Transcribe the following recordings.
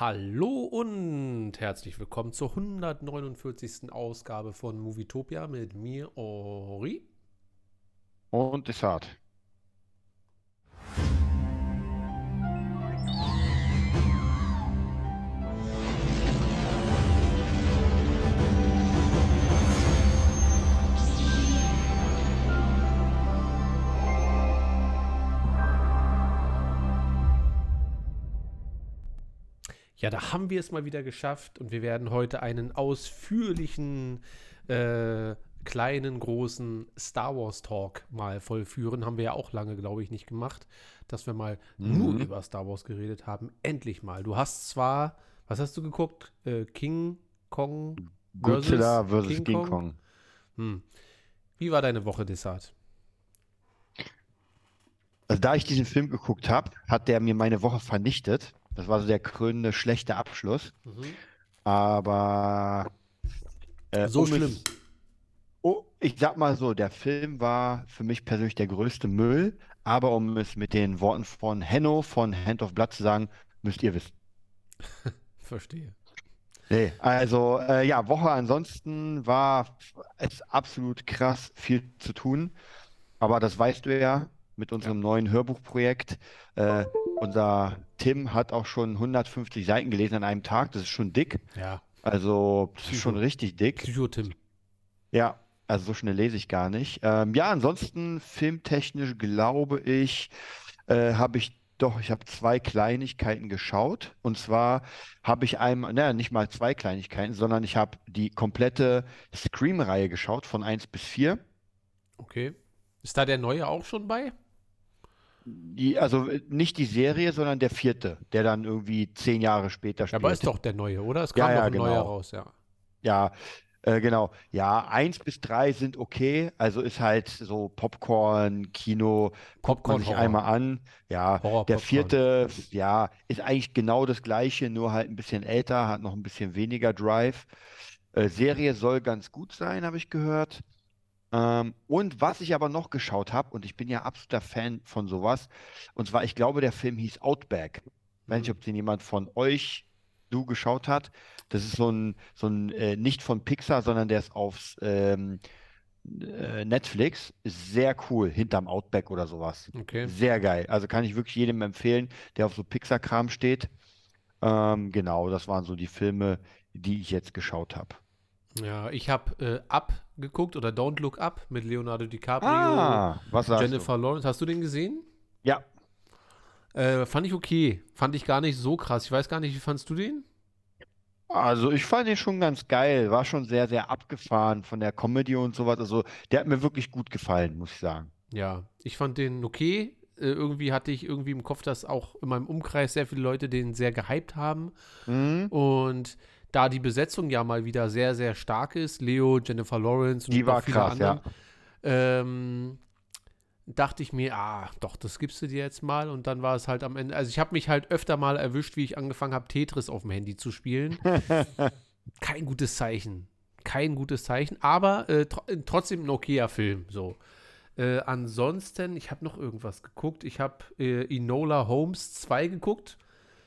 Hallo und herzlich willkommen zur 149. Ausgabe von Movietopia mit mir, Ori. Und Desart. Ja, da haben wir es mal wieder geschafft und wir werden heute einen ausführlichen, äh, kleinen, großen Star Wars Talk mal vollführen. Haben wir ja auch lange, glaube ich, nicht gemacht, dass wir mal Mhm. nur über Star Wars geredet haben. Endlich mal. Du hast zwar, was hast du geguckt? Äh, King Kong versus Godzilla vs. King King, Kong? Kong. Hm. Wie war deine Woche, Desart? Also da ich diesen Film geguckt habe, hat der mir meine Woche vernichtet. Das war so der krönende schlechte Abschluss. Aber äh, So um schlimm. Es, oh, ich sag mal so, der Film war für mich persönlich der größte Müll. Aber um es mit den Worten von Henno von Hand of Blood zu sagen, müsst ihr wissen. Verstehe. Nee, also äh, ja, Woche ansonsten war es absolut krass viel zu tun. Aber das weißt du ja mit unserem neuen Hörbuchprojekt. Äh, unser Tim hat auch schon 150 Seiten gelesen an einem Tag. Das ist schon dick. Ja, Also das ist schon richtig dick. Psychotim. Ja, also so schnell lese ich gar nicht. Ähm, ja, ansonsten filmtechnisch glaube ich, äh, habe ich doch, ich habe zwei Kleinigkeiten geschaut. Und zwar habe ich einmal, naja, nicht mal zwei Kleinigkeiten, sondern ich habe die komplette Scream-Reihe geschaut von 1 bis 4. Okay. Ist da der neue auch schon bei? Die, also äh, nicht die Serie, sondern der vierte, der dann irgendwie zehn Jahre später Ja, aber ist spielt. doch der neue, oder? Es Ja, kam ja, doch ein neuer genau. raus, ja. Ja, äh, genau. Ja, eins bis drei sind okay. Also ist halt so Popcorn, Kino, Popcorn sich Horror. einmal an. Ja, Horror der Popcorn. vierte, ja, ist eigentlich genau das gleiche, nur halt ein bisschen älter, hat noch ein bisschen weniger Drive. Äh, Serie soll ganz gut sein, habe ich gehört. Ähm, und was ich aber noch geschaut habe, und ich bin ja absoluter Fan von sowas, und zwar, ich glaube, der Film hieß Outback. Ich weiß nicht, ob den jemand von euch, du geschaut hat. Das ist so ein, so ein äh, nicht von Pixar, sondern der ist auf ähm, äh, Netflix. Ist sehr cool, hinterm Outback oder sowas. Okay. Sehr geil. Also kann ich wirklich jedem empfehlen, der auf so Pixar-Kram steht. Ähm, genau, das waren so die Filme, die ich jetzt geschaut habe. Ja, ich habe äh, Up geguckt oder Don't Look Up mit Leonardo DiCaprio, Ah, was sagst Jennifer Lawrence. Hast du den gesehen? du? Ja, Äh, fand ich okay. Fand ich gar nicht so krass. Ich weiß gar nicht, wie fandst du den? also ich fand den schon ganz geil. War schon sehr, sehr abgefahren von der Comedy und sowas. Also der hat mir wirklich gut gefallen, muss ich sagen. Ja, ich fand den okay. Äh, irgendwie hatte ich irgendwie im Kopf, dass auch in meinem Umkreis sehr viele Leute den sehr gehypt haben. Mhm. Und da die Besetzung ja mal wieder sehr, sehr stark ist, Leo, Jennifer Lawrence und Die war viele krass, ja. anderen, ähm, dachte ich mir, ah, doch, das gibst du dir jetzt mal. Und dann war es halt am Ende, also ich habe mich halt öfter mal erwischt, wie ich angefangen habe, Tetris auf dem Handy zu spielen. Kein gutes Zeichen. Kein gutes Zeichen, aber äh, tr trotzdem ein okayer Film. So. Äh, ansonsten, ich habe noch irgendwas geguckt. Ich habe äh, Enola Holmes 2 geguckt.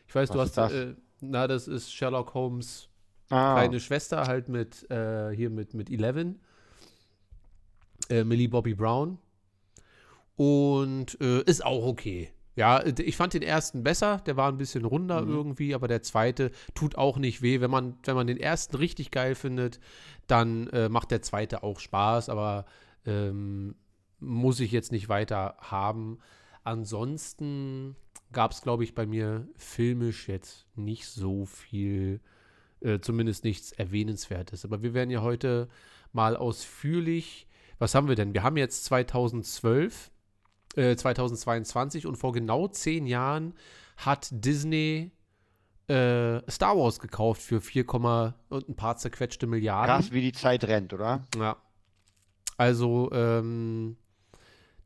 Ich weiß, du Was hast, ist das? äh, na, das ist Sherlock Holmes Ah, kleine Schwester halt mit, äh, hier mit, mit Eleven. Äh, Millie Bobby Brown. Und äh, ist auch okay. Ja, ich fand den ersten besser, der war ein bisschen runder Mhm. irgendwie, aber der zweite tut auch nicht weh. Wenn man, wenn man den ersten richtig geil findet, dann äh, macht der zweite auch Spaß, aber ähm, muss ich jetzt nicht weiter haben. Ansonsten gab es, glaube ich, bei mir filmisch jetzt nicht so viel, äh, zumindest nichts Erwähnenswertes. Aber wir werden ja heute mal ausführlich, was haben wir denn? Wir haben jetzt 2012, äh, 2022 und vor genau zehn Jahren hat Disney äh, Star Wars gekauft für 4, Komma und ein paar zerquetschte Milliarden. krass, wie die Zeit rennt, oder? Ja. Also, ähm,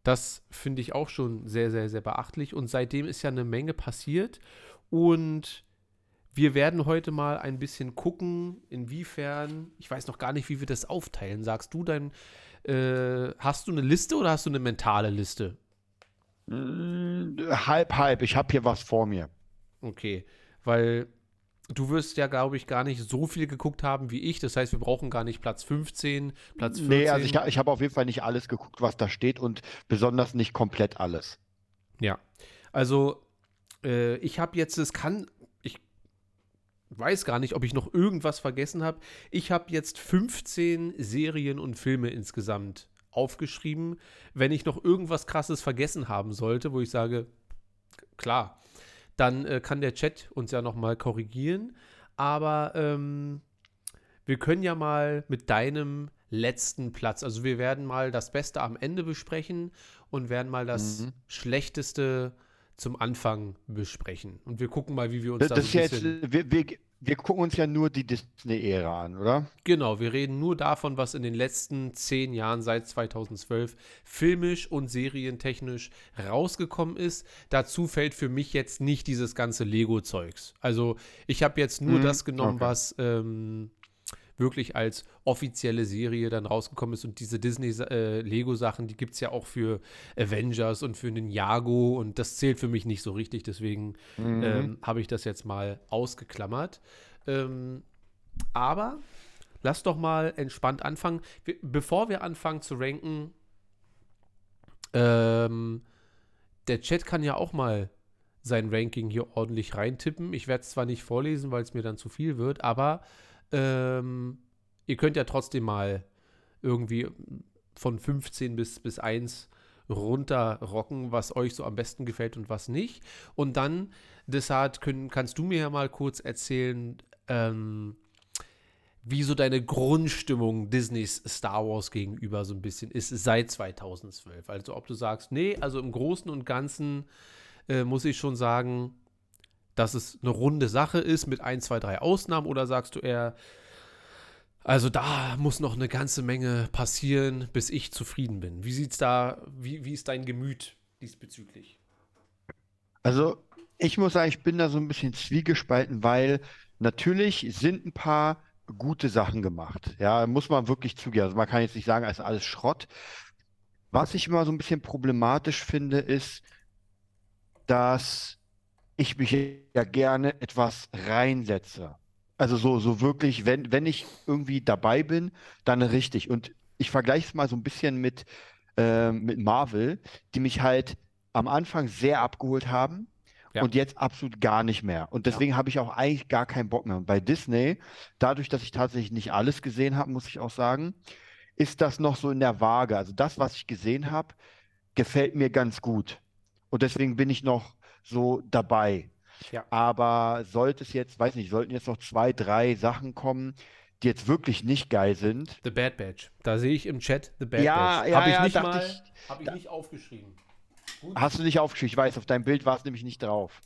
das finde ich auch schon sehr, sehr, sehr beachtlich. Und seitdem ist ja eine Menge passiert. Und wir werden heute mal ein bisschen gucken, inwiefern, ich weiß noch gar nicht, wie wir das aufteilen. Sagst du dein, äh, hast du eine Liste oder hast du eine mentale Liste? Mm, halb, halb. Ich habe hier was vor mir. Okay, weil du wirst ja, glaube ich, gar nicht so viel geguckt haben wie ich. Das heißt, wir brauchen gar nicht Platz 15, Platz 14. Nee, also ich, ich habe auf jeden Fall nicht alles geguckt, was da steht und besonders nicht komplett alles. Ja, also äh, ich habe jetzt, es kann, weiß gar nicht, ob ich noch irgendwas vergessen habe. Ich habe jetzt 15 Serien und Filme insgesamt aufgeschrieben. Wenn ich noch irgendwas Krasses vergessen haben sollte, wo ich sage, klar, dann äh, kann der Chat uns ja noch mal korrigieren. Aber ähm, wir können ja mal mit deinem letzten Platz, also wir werden mal das Beste am Ende besprechen und werden mal das mhm. Schlechteste zum Anfang besprechen. Und wir gucken mal, wie wir uns das, da so ein bisschen... Jetzt, wir, wir, wir gucken uns ja nur die Disney-Ära an, oder? Genau, wir reden nur davon, was in den letzten zehn Jahren seit 2012 filmisch und serientechnisch rausgekommen ist. Dazu fällt für mich jetzt nicht dieses ganze Lego-Zeugs. Also ich habe jetzt nur mhm, das genommen, okay. was ähm, wirklich als offizielle Serie dann rausgekommen ist. Und diese Disney-Lego-Sachen, äh, die gibt es ja auch für Avengers und für Ninjago und das zählt für mich nicht so richtig. Deswegen mhm. ähm, habe ich das jetzt mal ausgeklammert. Ähm, aber lass doch mal entspannt anfangen. Wir, bevor wir anfangen zu ranken, ähm, der Chat kann ja auch mal sein Ranking hier ordentlich reintippen. Ich werde es zwar nicht vorlesen, weil es mir dann zu viel wird, aber ähm, ihr könnt ja trotzdem mal irgendwie von 15 bis, bis 1 runterrocken, was euch so am besten gefällt und was nicht. Und dann, deshalb können, kannst du mir ja mal kurz erzählen, ähm, wie so deine Grundstimmung Disneys Star Wars gegenüber so ein bisschen ist seit 2012. Also ob du sagst, nee, also im Großen und Ganzen äh, muss ich schon sagen, dass es eine runde Sache ist mit ein, zwei, drei Ausnahmen oder sagst du eher, also da muss noch eine ganze Menge passieren, bis ich zufrieden bin. Wie sieht's da, wie, wie ist dein Gemüt diesbezüglich? Also ich muss sagen, ich bin da so ein bisschen zwiegespalten, weil natürlich sind ein paar gute Sachen gemacht. Ja, muss man wirklich zugeben. Also man kann jetzt nicht sagen, es ist alles Schrott. Was ich immer so ein bisschen problematisch finde, ist, dass ich mich ja gerne etwas reinsetze. Also so, so wirklich, wenn, wenn ich irgendwie dabei bin, dann richtig. Und ich vergleiche es mal so ein bisschen mit, äh, mit Marvel, die mich halt am Anfang sehr abgeholt haben ja. und jetzt absolut gar nicht mehr. Und deswegen ja. habe ich auch eigentlich gar keinen Bock mehr. Und bei Disney, dadurch, dass ich tatsächlich nicht alles gesehen habe, muss ich auch sagen, ist das noch so in der Waage. Also das, was ich gesehen habe, gefällt mir ganz gut. Und deswegen bin ich noch so dabei. Ja. Aber sollte es jetzt, weiß nicht, sollten jetzt noch zwei, drei Sachen kommen, die jetzt wirklich nicht geil sind. The Bad Badge. Da sehe ich im Chat The Bad ja, Badge. Ja, Habe ich ja, nicht mal, ich, habe ich nicht aufgeschrieben. Gut. Hast du nicht aufgeschrieben? Ich weiß, auf deinem Bild war es nämlich nicht drauf.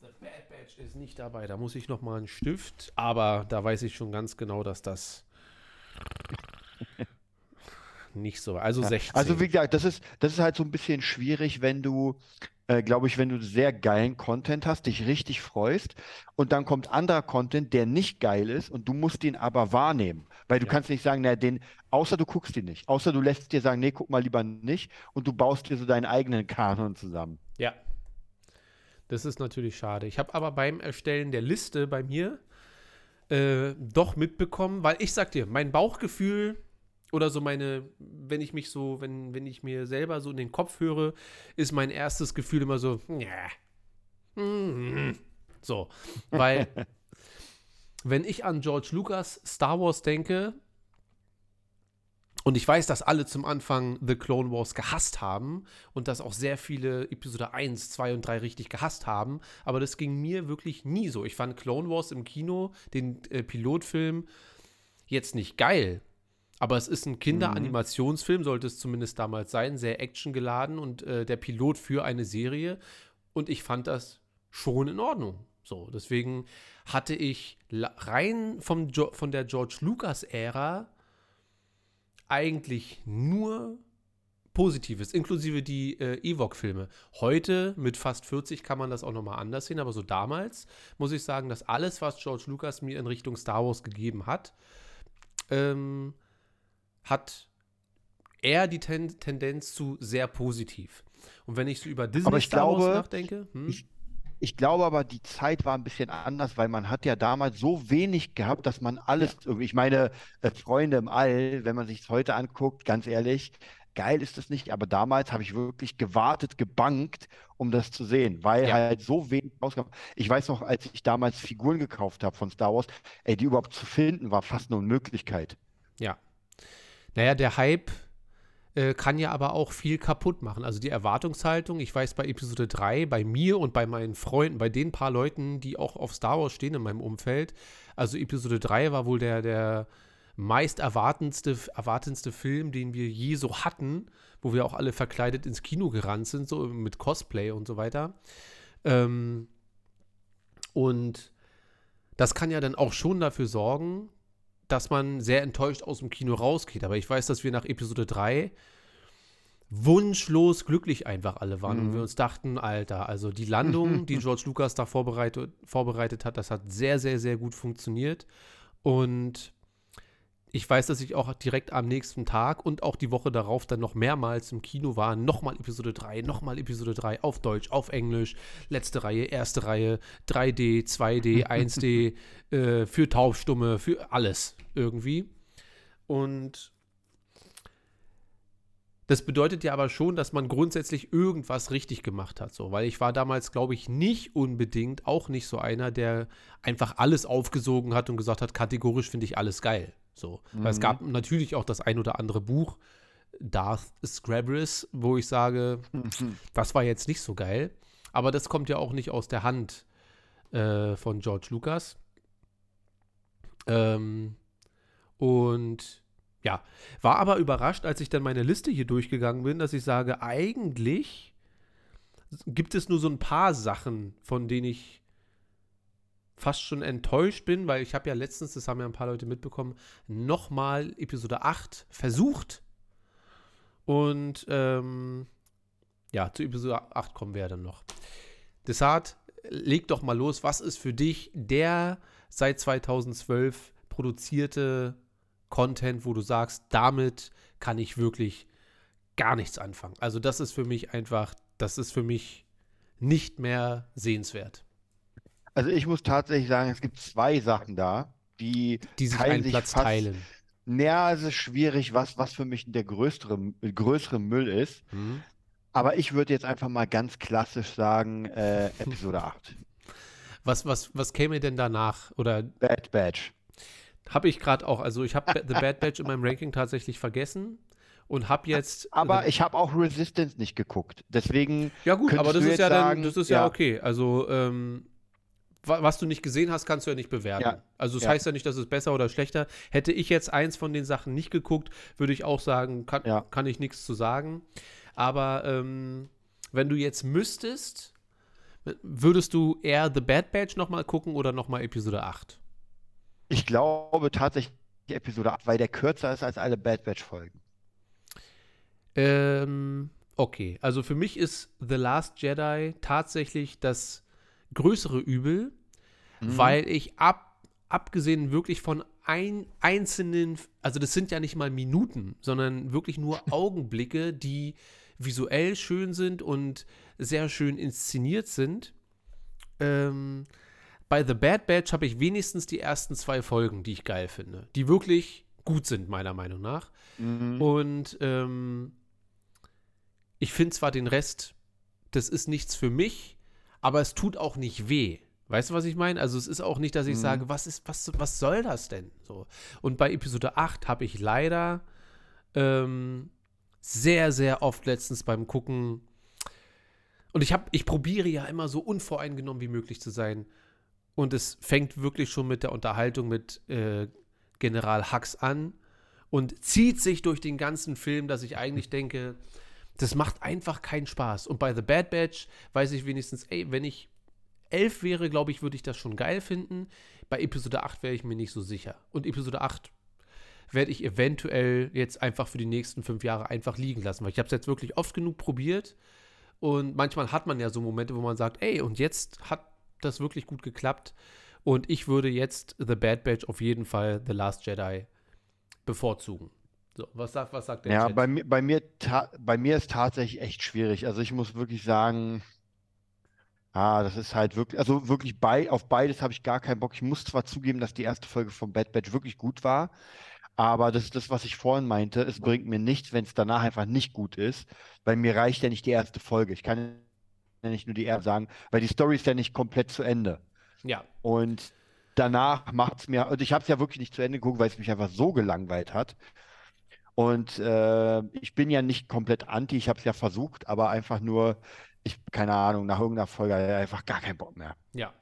The Bad Badge ist nicht dabei. Da muss ich noch mal einen Stift. Aber da weiß ich schon ganz genau, dass das nicht so. Also 16. Also wie gesagt, das ist, das ist halt so ein bisschen schwierig, wenn du äh, glaube ich, wenn du sehr geilen Content hast, dich richtig freust und dann kommt anderer Content, der nicht geil ist und du musst den aber wahrnehmen. Weil du ja. kannst nicht sagen, na, den, außer du guckst ihn nicht. Außer du lässt dir sagen, nee, guck mal lieber nicht und du baust dir so deinen eigenen Kanon zusammen. Ja. Das ist natürlich schade. Ich habe aber beim Erstellen der Liste bei mir äh, doch mitbekommen, weil ich sag dir, mein Bauchgefühl oder so meine, wenn ich mich so, wenn, wenn ich mir selber so in den Kopf höre, ist mein erstes Gefühl immer so, ja. Mm, so, weil wenn ich an George Lucas Star Wars denke, und ich weiß, dass alle zum Anfang The Clone Wars gehasst haben und dass auch sehr viele Episode 1, 2 und 3 richtig gehasst haben. Aber das ging mir wirklich nie so. Ich fand Clone Wars im Kino, den äh, Pilotfilm, jetzt nicht geil. Aber es ist ein Kinderanimationsfilm, sollte es zumindest damals sein, sehr actiongeladen und äh, der Pilot für eine Serie. Und ich fand das schon in Ordnung. So, deswegen hatte ich rein vom jo von der George Lucas-Ära eigentlich nur Positives, inklusive die äh, Ewok-Filme. Heute mit fast 40 kann man das auch nochmal anders sehen, aber so damals muss ich sagen, dass alles, was George Lucas mir in Richtung Star Wars gegeben hat, ähm, hat eher die Ten Tendenz zu sehr positiv. Und wenn ich so über Disney Aber ich Star glaube, nachdenke, hm? ich, Ich glaube aber, die Zeit war ein bisschen anders, weil man hat ja damals so wenig gehabt, dass man alles, irgendwie- ich meine, äh, Freunde im All, wenn man sich es heute anguckt, ganz ehrlich, geil ist das nicht, aber damals habe ich wirklich gewartet, gebankt, um das zu sehen, weil Ja. halt so wenig rauskam. Ich weiß noch, als ich damals Figuren gekauft habe von Star Wars, ey, die überhaupt zu finden, war fast eine Unmöglichkeit. Ja. Naja, der Hype äh, kann ja aber auch viel kaputt machen. Also die Erwartungshaltung, ich weiß bei Episode 3, bei mir und bei meinen Freunden, bei den paar Leuten, die auch auf Star Wars stehen in meinem Umfeld, also Episode 3 war wohl der, der meist erwartendste, erwartendste Film, den wir je so hatten, wo wir auch alle verkleidet ins Kino gerannt sind, so mit Cosplay und so weiter. Ähm, und das kann ja dann auch schon dafür sorgen, dass man sehr enttäuscht aus dem Kino rausgeht. Aber ich weiß, dass wir nach Episode 3 wunschlos glücklich einfach alle waren und Mhm. wir uns dachten, Alter, also die Landung, die George Lucas da vorbereitet, vorbereitet hat, das hat sehr, sehr, sehr gut funktioniert. Und ich weiß, dass ich auch direkt am nächsten Tag und auch die Woche darauf dann noch mehrmals im Kino war. Nochmal Episode 3, nochmal Episode 3 auf Deutsch, auf Englisch, letzte Reihe, erste Reihe, 3D, 2D, 1D, äh, für Taubstumme, für alles irgendwie. Und das bedeutet ja aber schon, dass man grundsätzlich irgendwas richtig gemacht hat, so, weil ich war damals, glaube ich, nicht unbedingt auch nicht so einer, der einfach alles aufgesogen hat und gesagt hat, kategorisch finde ich alles geil. So, weil es Mhm. gab natürlich auch das ein oder andere Buch, Darth Scrabris, wo ich sage, das war jetzt nicht so geil, aber das kommt ja auch nicht aus der Hand äh, von George Lucas. Ähm, und ja, war aber überrascht, als ich dann meine Liste hier durchgegangen bin, dass ich sage, eigentlich gibt es nur so ein paar Sachen, von denen ich fast schon enttäuscht bin, weil ich habe ja letztens, das haben ja ein paar Leute mitbekommen, nochmal Episode 8 versucht. Und ähm, ja, zu Episode 8 kommen wir ja dann noch. Deshalb, leg doch mal los, was ist für dich der seit 2012 produzierte Content, wo du sagst, damit kann ich wirklich gar nichts anfangen. Also das ist für mich einfach, das ist für mich nicht mehr sehenswert. Also ich muss tatsächlich sagen, es gibt zwei Sachen da, die Die sich einen sich Platz fast- teilen. Naja, es ist schwierig, was, was für mich der größere, größere Müll ist. Hm? Aber ich würde jetzt einfach mal ganz klassisch sagen, äh, Episode 8. Was, was, was käme denn danach? Oder Bad Batch. habe ich gerade auch, also ich habe The Bad Batch in meinem Ranking tatsächlich vergessen und habe jetzt. Aber ich habe auch Resistance nicht geguckt. Deswegen, Ja, gut, aber das ist ja dann, sagen, das ist ja, ja. okay. Also, ähm, was du nicht gesehen hast, kannst du ja nicht bewerten. Ja. Also, das Ja. heißt ja nicht, dass es besser oder schlechter. Hätte ich jetzt eins von den Sachen nicht geguckt, würde ich auch sagen, kann, Ja. kann ich nichts zu sagen. Aber ähm, wenn du jetzt müsstest, würdest du eher The Bad Batch nochmal gucken oder nochmal Episode 8? ich glaube tatsächlich Episode 8, weil der kürzer ist als alle Bad Batch-Folgen. Ähm, okay, also für mich ist The Last Jedi tatsächlich das größere Übel, Mhm. weil ich ab, abgesehen wirklich von ein, einzelnen, also das sind ja nicht mal Minuten, sondern wirklich nur Augenblicke, die visuell schön sind und sehr schön inszeniert sind. Ähm, bei The Bad Batch habe ich wenigstens die ersten zwei Folgen, die ich geil finde, die wirklich gut sind, meiner Meinung nach. Mhm. Und ähm, ich finde zwar den Rest, das ist nichts für mich, aber es tut auch nicht weh. Weißt du, was ich meine? Also es ist auch nicht, dass ich Mhm. sage, was ist, was, was soll das denn? So. Und bei Episode 8 habe ich leider ähm, sehr, sehr oft letztens beim Gucken. Und ich habe, ich probiere ja immer so unvoreingenommen wie möglich zu sein. Und es fängt wirklich schon mit der Unterhaltung mit äh, General Hux an und zieht sich durch den ganzen Film, dass ich eigentlich denke, das macht einfach keinen Spaß. Und bei The Bad Batch weiß ich wenigstens, ey, wenn ich elf wäre, glaube ich, würde ich das schon geil finden. Bei Episode 8 wäre ich mir nicht so sicher. Und Episode 8 werde ich eventuell jetzt einfach für die nächsten fünf Jahre einfach liegen lassen, weil ich habe es jetzt wirklich oft genug probiert. Und manchmal hat man ja so Momente, wo man sagt, ey, und jetzt hat das wirklich gut geklappt. Und ich würde jetzt The Bad Batch auf jeden Fall The Last Jedi bevorzugen. So, was sagt, was sagt der Ja, Chat? bei mir, bei mir, bei mir ist tatsächlich echt schwierig. Also ich muss wirklich sagen, Ah, das ist halt wirklich, also wirklich bei, auf beides habe ich gar keinen Bock. Ich muss zwar zugeben, dass die erste Folge von Bad Batch wirklich gut war, aber das ist das, was ich vorhin meinte. Es bringt mir nichts, wenn es danach einfach nicht gut ist, weil mir reicht ja nicht die erste Folge. Ich kann ja nicht nur die erste sagen, weil die Story ist ja nicht komplett zu Ende. Ja. Und danach macht es mir, und ich habe es ja wirklich nicht zu Ende geguckt, weil es mich einfach so gelangweilt hat. Und äh, ich bin ja nicht komplett anti, ich habe es ja versucht, aber einfach nur, ich, keine Ahnung, nach irgendeiner Folge einfach gar keinen Bock mehr. Ja.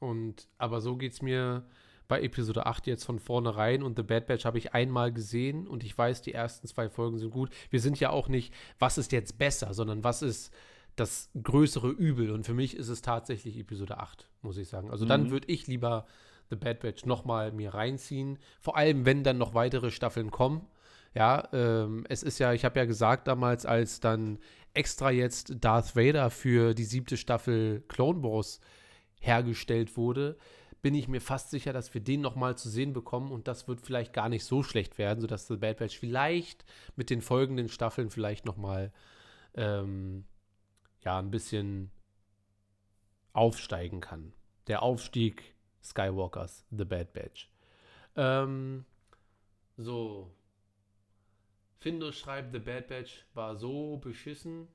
Und, aber so geht es mir bei Episode 8 jetzt von vornherein und The Bad Batch habe ich einmal gesehen und ich weiß, die ersten zwei Folgen sind gut. Wir sind ja auch nicht, was ist jetzt besser, sondern was ist das größere Übel. Und für mich ist es tatsächlich Episode 8, muss ich sagen. Also mhm. dann würde ich lieber The Bad Batch nochmal mir reinziehen. Vor allem, wenn dann noch weitere Staffeln kommen. Ja, ähm, es ist ja, ich habe ja gesagt damals, als dann extra jetzt Darth Vader für die siebte Staffel Clone Wars hergestellt wurde, bin ich mir fast sicher, dass wir den nochmal zu sehen bekommen und das wird vielleicht gar nicht so schlecht werden, sodass The Bad Batch vielleicht mit den folgenden Staffeln vielleicht nochmal ähm, ja, ein bisschen aufsteigen kann. Der Aufstieg Skywalkers, The Bad Batch. Ähm, so, Findus schreibt, The Bad Batch war so beschissen.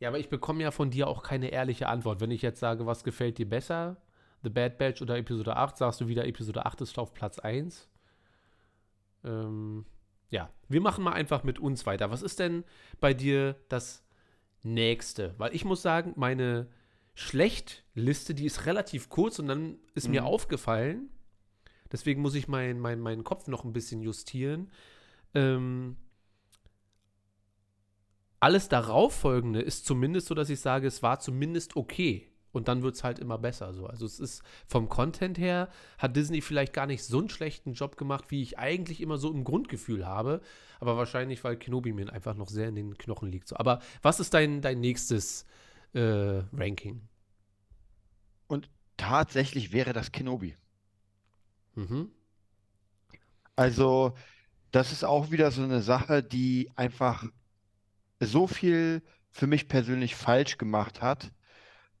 Ja, aber ich bekomme ja von dir auch keine ehrliche Antwort. Wenn ich jetzt sage, was gefällt dir besser? The Bad Batch oder Episode 8, sagst du wieder, Episode 8 ist auf Platz 1. Ähm, ja, wir machen mal einfach mit uns weiter. Was ist denn bei dir das nächste? Weil ich muss sagen, meine Schlechtliste, die ist relativ kurz und dann ist mhm. mir aufgefallen, Deswegen muss ich meinen mein, mein Kopf noch ein bisschen justieren. Ähm, alles darauffolgende ist zumindest so, dass ich sage, es war zumindest okay. Und dann wird es halt immer besser. So. Also es ist vom Content her, hat Disney vielleicht gar nicht so einen schlechten Job gemacht, wie ich eigentlich immer so im Grundgefühl habe. Aber wahrscheinlich, weil Kenobi mir einfach noch sehr in den Knochen liegt. So. Aber was ist dein, dein nächstes äh, Ranking? Und tatsächlich wäre das Kenobi. Mhm. Also, das ist auch wieder so eine Sache, die einfach so viel für mich persönlich falsch gemacht hat,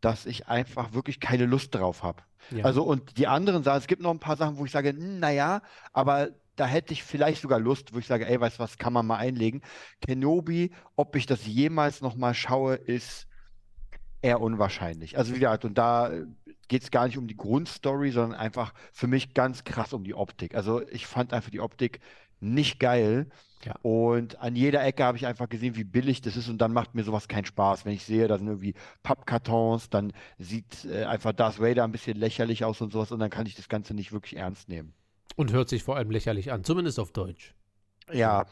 dass ich einfach wirklich keine Lust drauf habe. Ja. Also, und die anderen Sachen, es gibt noch ein paar Sachen, wo ich sage, hm, naja, aber da hätte ich vielleicht sogar Lust, wo ich sage, ey, weißt du was, kann man mal einlegen. Kenobi, ob ich das jemals nochmal schaue, ist eher unwahrscheinlich. Also wie gesagt, und da geht es gar nicht um die Grundstory, sondern einfach für mich ganz krass um die Optik. Also ich fand einfach die Optik nicht geil. Ja. Und an jeder Ecke habe ich einfach gesehen, wie billig das ist und dann macht mir sowas keinen Spaß. Wenn ich sehe, da sind irgendwie Pappkartons, dann sieht äh, einfach Darth Vader ein bisschen lächerlich aus und sowas und dann kann ich das Ganze nicht wirklich ernst nehmen. Und hört sich vor allem lächerlich an, zumindest auf Deutsch. Ja.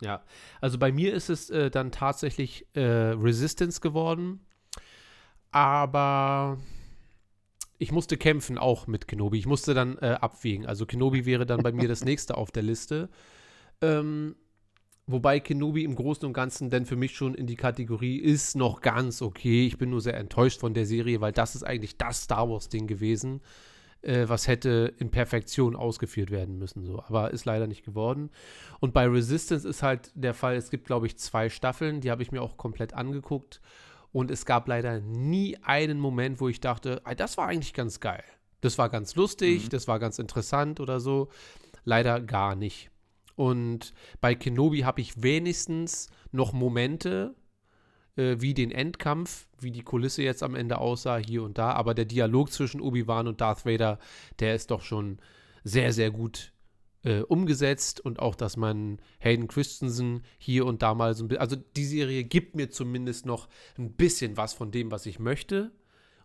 Ja, also bei mir ist es äh, dann tatsächlich äh, Resistance geworden aber ich musste kämpfen auch mit Kenobi. Ich musste dann äh, abwägen. Also Kenobi wäre dann bei mir das nächste auf der Liste. Ähm, wobei Kenobi im Großen und Ganzen denn für mich schon in die Kategorie ist noch ganz okay. Ich bin nur sehr enttäuscht von der Serie, weil das ist eigentlich das Star Wars-Ding gewesen, äh, was hätte in Perfektion ausgeführt werden müssen. So. Aber ist leider nicht geworden. Und bei Resistance ist halt der Fall, es gibt, glaube ich, zwei Staffeln, die habe ich mir auch komplett angeguckt. Und es gab leider nie einen Moment, wo ich dachte, das war eigentlich ganz geil. Das war ganz lustig, mhm. das war ganz interessant oder so. Leider gar nicht. Und bei Kenobi habe ich wenigstens noch Momente, äh, wie den Endkampf, wie die Kulisse jetzt am Ende aussah, hier und da. Aber der Dialog zwischen Obi-Wan und Darth Vader, der ist doch schon sehr, sehr gut äh, umgesetzt und auch, dass man Hayden Christensen hier und da mal so ein bisschen, also die Serie gibt mir zumindest noch ein bisschen was von dem, was ich möchte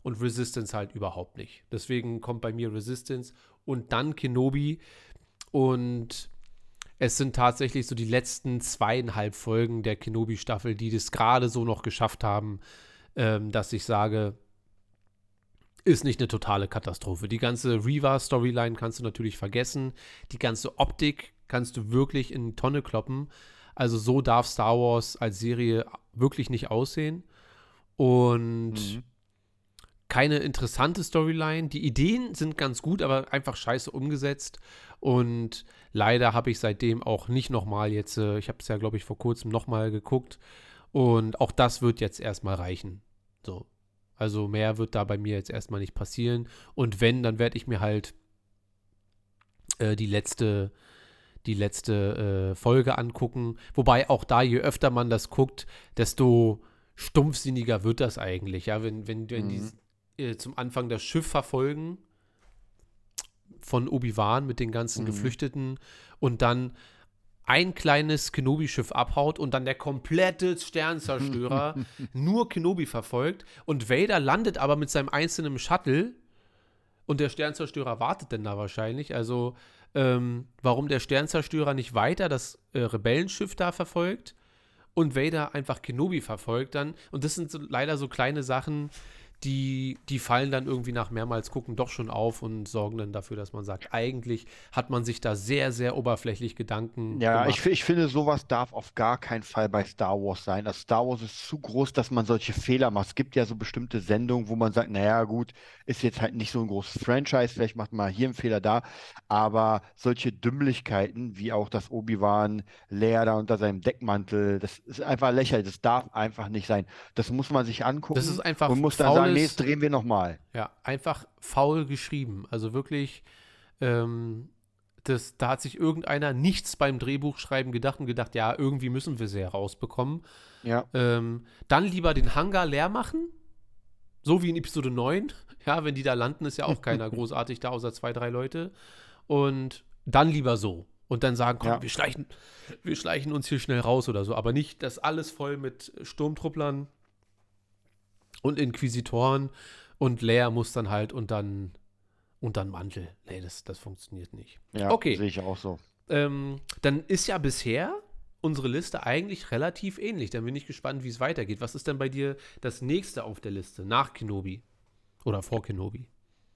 und Resistance halt überhaupt nicht. Deswegen kommt bei mir Resistance und dann Kenobi und es sind tatsächlich so die letzten zweieinhalb Folgen der Kenobi-Staffel, die das gerade so noch geschafft haben, ähm, dass ich sage, ist nicht eine totale Katastrophe. Die ganze Reva-Storyline kannst du natürlich vergessen. Die ganze Optik kannst du wirklich in die Tonne kloppen. Also so darf Star Wars als Serie wirklich nicht aussehen. Und mhm. keine interessante Storyline. Die Ideen sind ganz gut, aber einfach scheiße umgesetzt. Und leider habe ich seitdem auch nicht nochmal jetzt, äh, ich habe es ja, glaube ich, vor kurzem nochmal geguckt. Und auch das wird jetzt erstmal reichen. So. Also mehr wird da bei mir jetzt erstmal nicht passieren. Und wenn, dann werde ich mir halt äh, die letzte, die letzte äh, Folge angucken. Wobei auch da, je öfter man das guckt, desto stumpfsinniger wird das eigentlich. Ja, wenn, wenn, wenn mhm. die äh, zum Anfang das Schiff verfolgen von Obi-Wan mit den ganzen mhm. Geflüchteten und dann ein kleines Kenobi-Schiff abhaut und dann der komplette Sternzerstörer nur Kenobi verfolgt und Vader landet aber mit seinem einzelnen Shuttle und der Sternzerstörer wartet denn da wahrscheinlich. Also, ähm, warum der Sternzerstörer nicht weiter das äh, Rebellenschiff da verfolgt und Vader einfach Kenobi verfolgt dann. Und das sind so, leider so kleine Sachen, die, die fallen dann irgendwie nach mehrmals gucken doch schon auf und sorgen dann dafür, dass man sagt, eigentlich hat man sich da sehr, sehr oberflächlich Gedanken ja, gemacht. Ja, ich, ich finde, sowas darf auf gar keinen Fall bei Star Wars sein. Also Star Wars ist zu groß, dass man solche Fehler macht. Es gibt ja so bestimmte Sendungen, wo man sagt, naja, gut, ist jetzt halt nicht so ein großes Franchise, vielleicht macht man hier einen Fehler da, aber solche Dümmlichkeiten, wie auch das Obi-Wan Leer da unter seinem Deckmantel, das ist einfach lächerlich, das darf einfach nicht sein. Das muss man sich angucken das ist einfach und muss dann sagen, jetzt drehen wir nochmal. Ja, einfach faul geschrieben. Also wirklich, ähm, das, da hat sich irgendeiner nichts beim Drehbuchschreiben gedacht und gedacht, ja, irgendwie müssen wir sie herausbekommen. Ja. Ähm, dann lieber den Hangar leer machen, so wie in Episode 9. Ja, wenn die da landen, ist ja auch keiner großartig da, außer zwei, drei Leute. Und dann lieber so. Und dann sagen, komm, ja. wir, schleichen, wir schleichen uns hier schnell raus oder so. Aber nicht das alles voll mit Sturmtrupplern und Inquisitoren und Leia muss dann halt und dann und dann Mantel. Nee, das, das funktioniert nicht. Ja, okay. sehe ich auch so. Ähm, dann ist ja bisher unsere Liste eigentlich relativ ähnlich. Dann bin ich gespannt, wie es weitergeht. Was ist denn bei dir das nächste auf der Liste nach Kenobi oder vor Kenobi?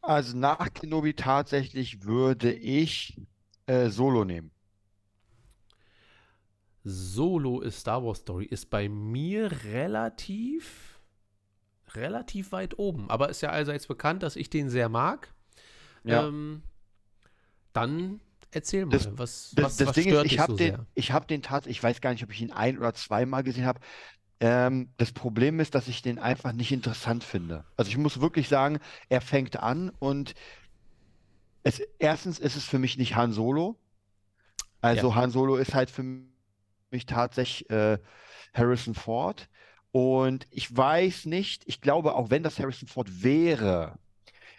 Also nach Kenobi tatsächlich würde ich äh, Solo nehmen. Solo ist Star Wars Story ist bei mir relativ relativ weit oben. Aber ist ja allseits bekannt, dass ich den sehr mag. Ja. Ähm, dann erzähl mal, das, was, das, was, das was Ding ist, ich habe so den, ich habe den tatsächlich, ich weiß gar nicht, ob ich ihn ein oder zweimal gesehen habe. Ähm, das Problem ist, dass ich den einfach nicht interessant finde. Also ich muss wirklich sagen, er fängt an und es, erstens ist es für mich nicht Han Solo. Also ja. Han Solo ist halt für mich tatsächlich äh, Harrison Ford. Und ich weiß nicht, ich glaube, auch wenn das Harrison Ford wäre,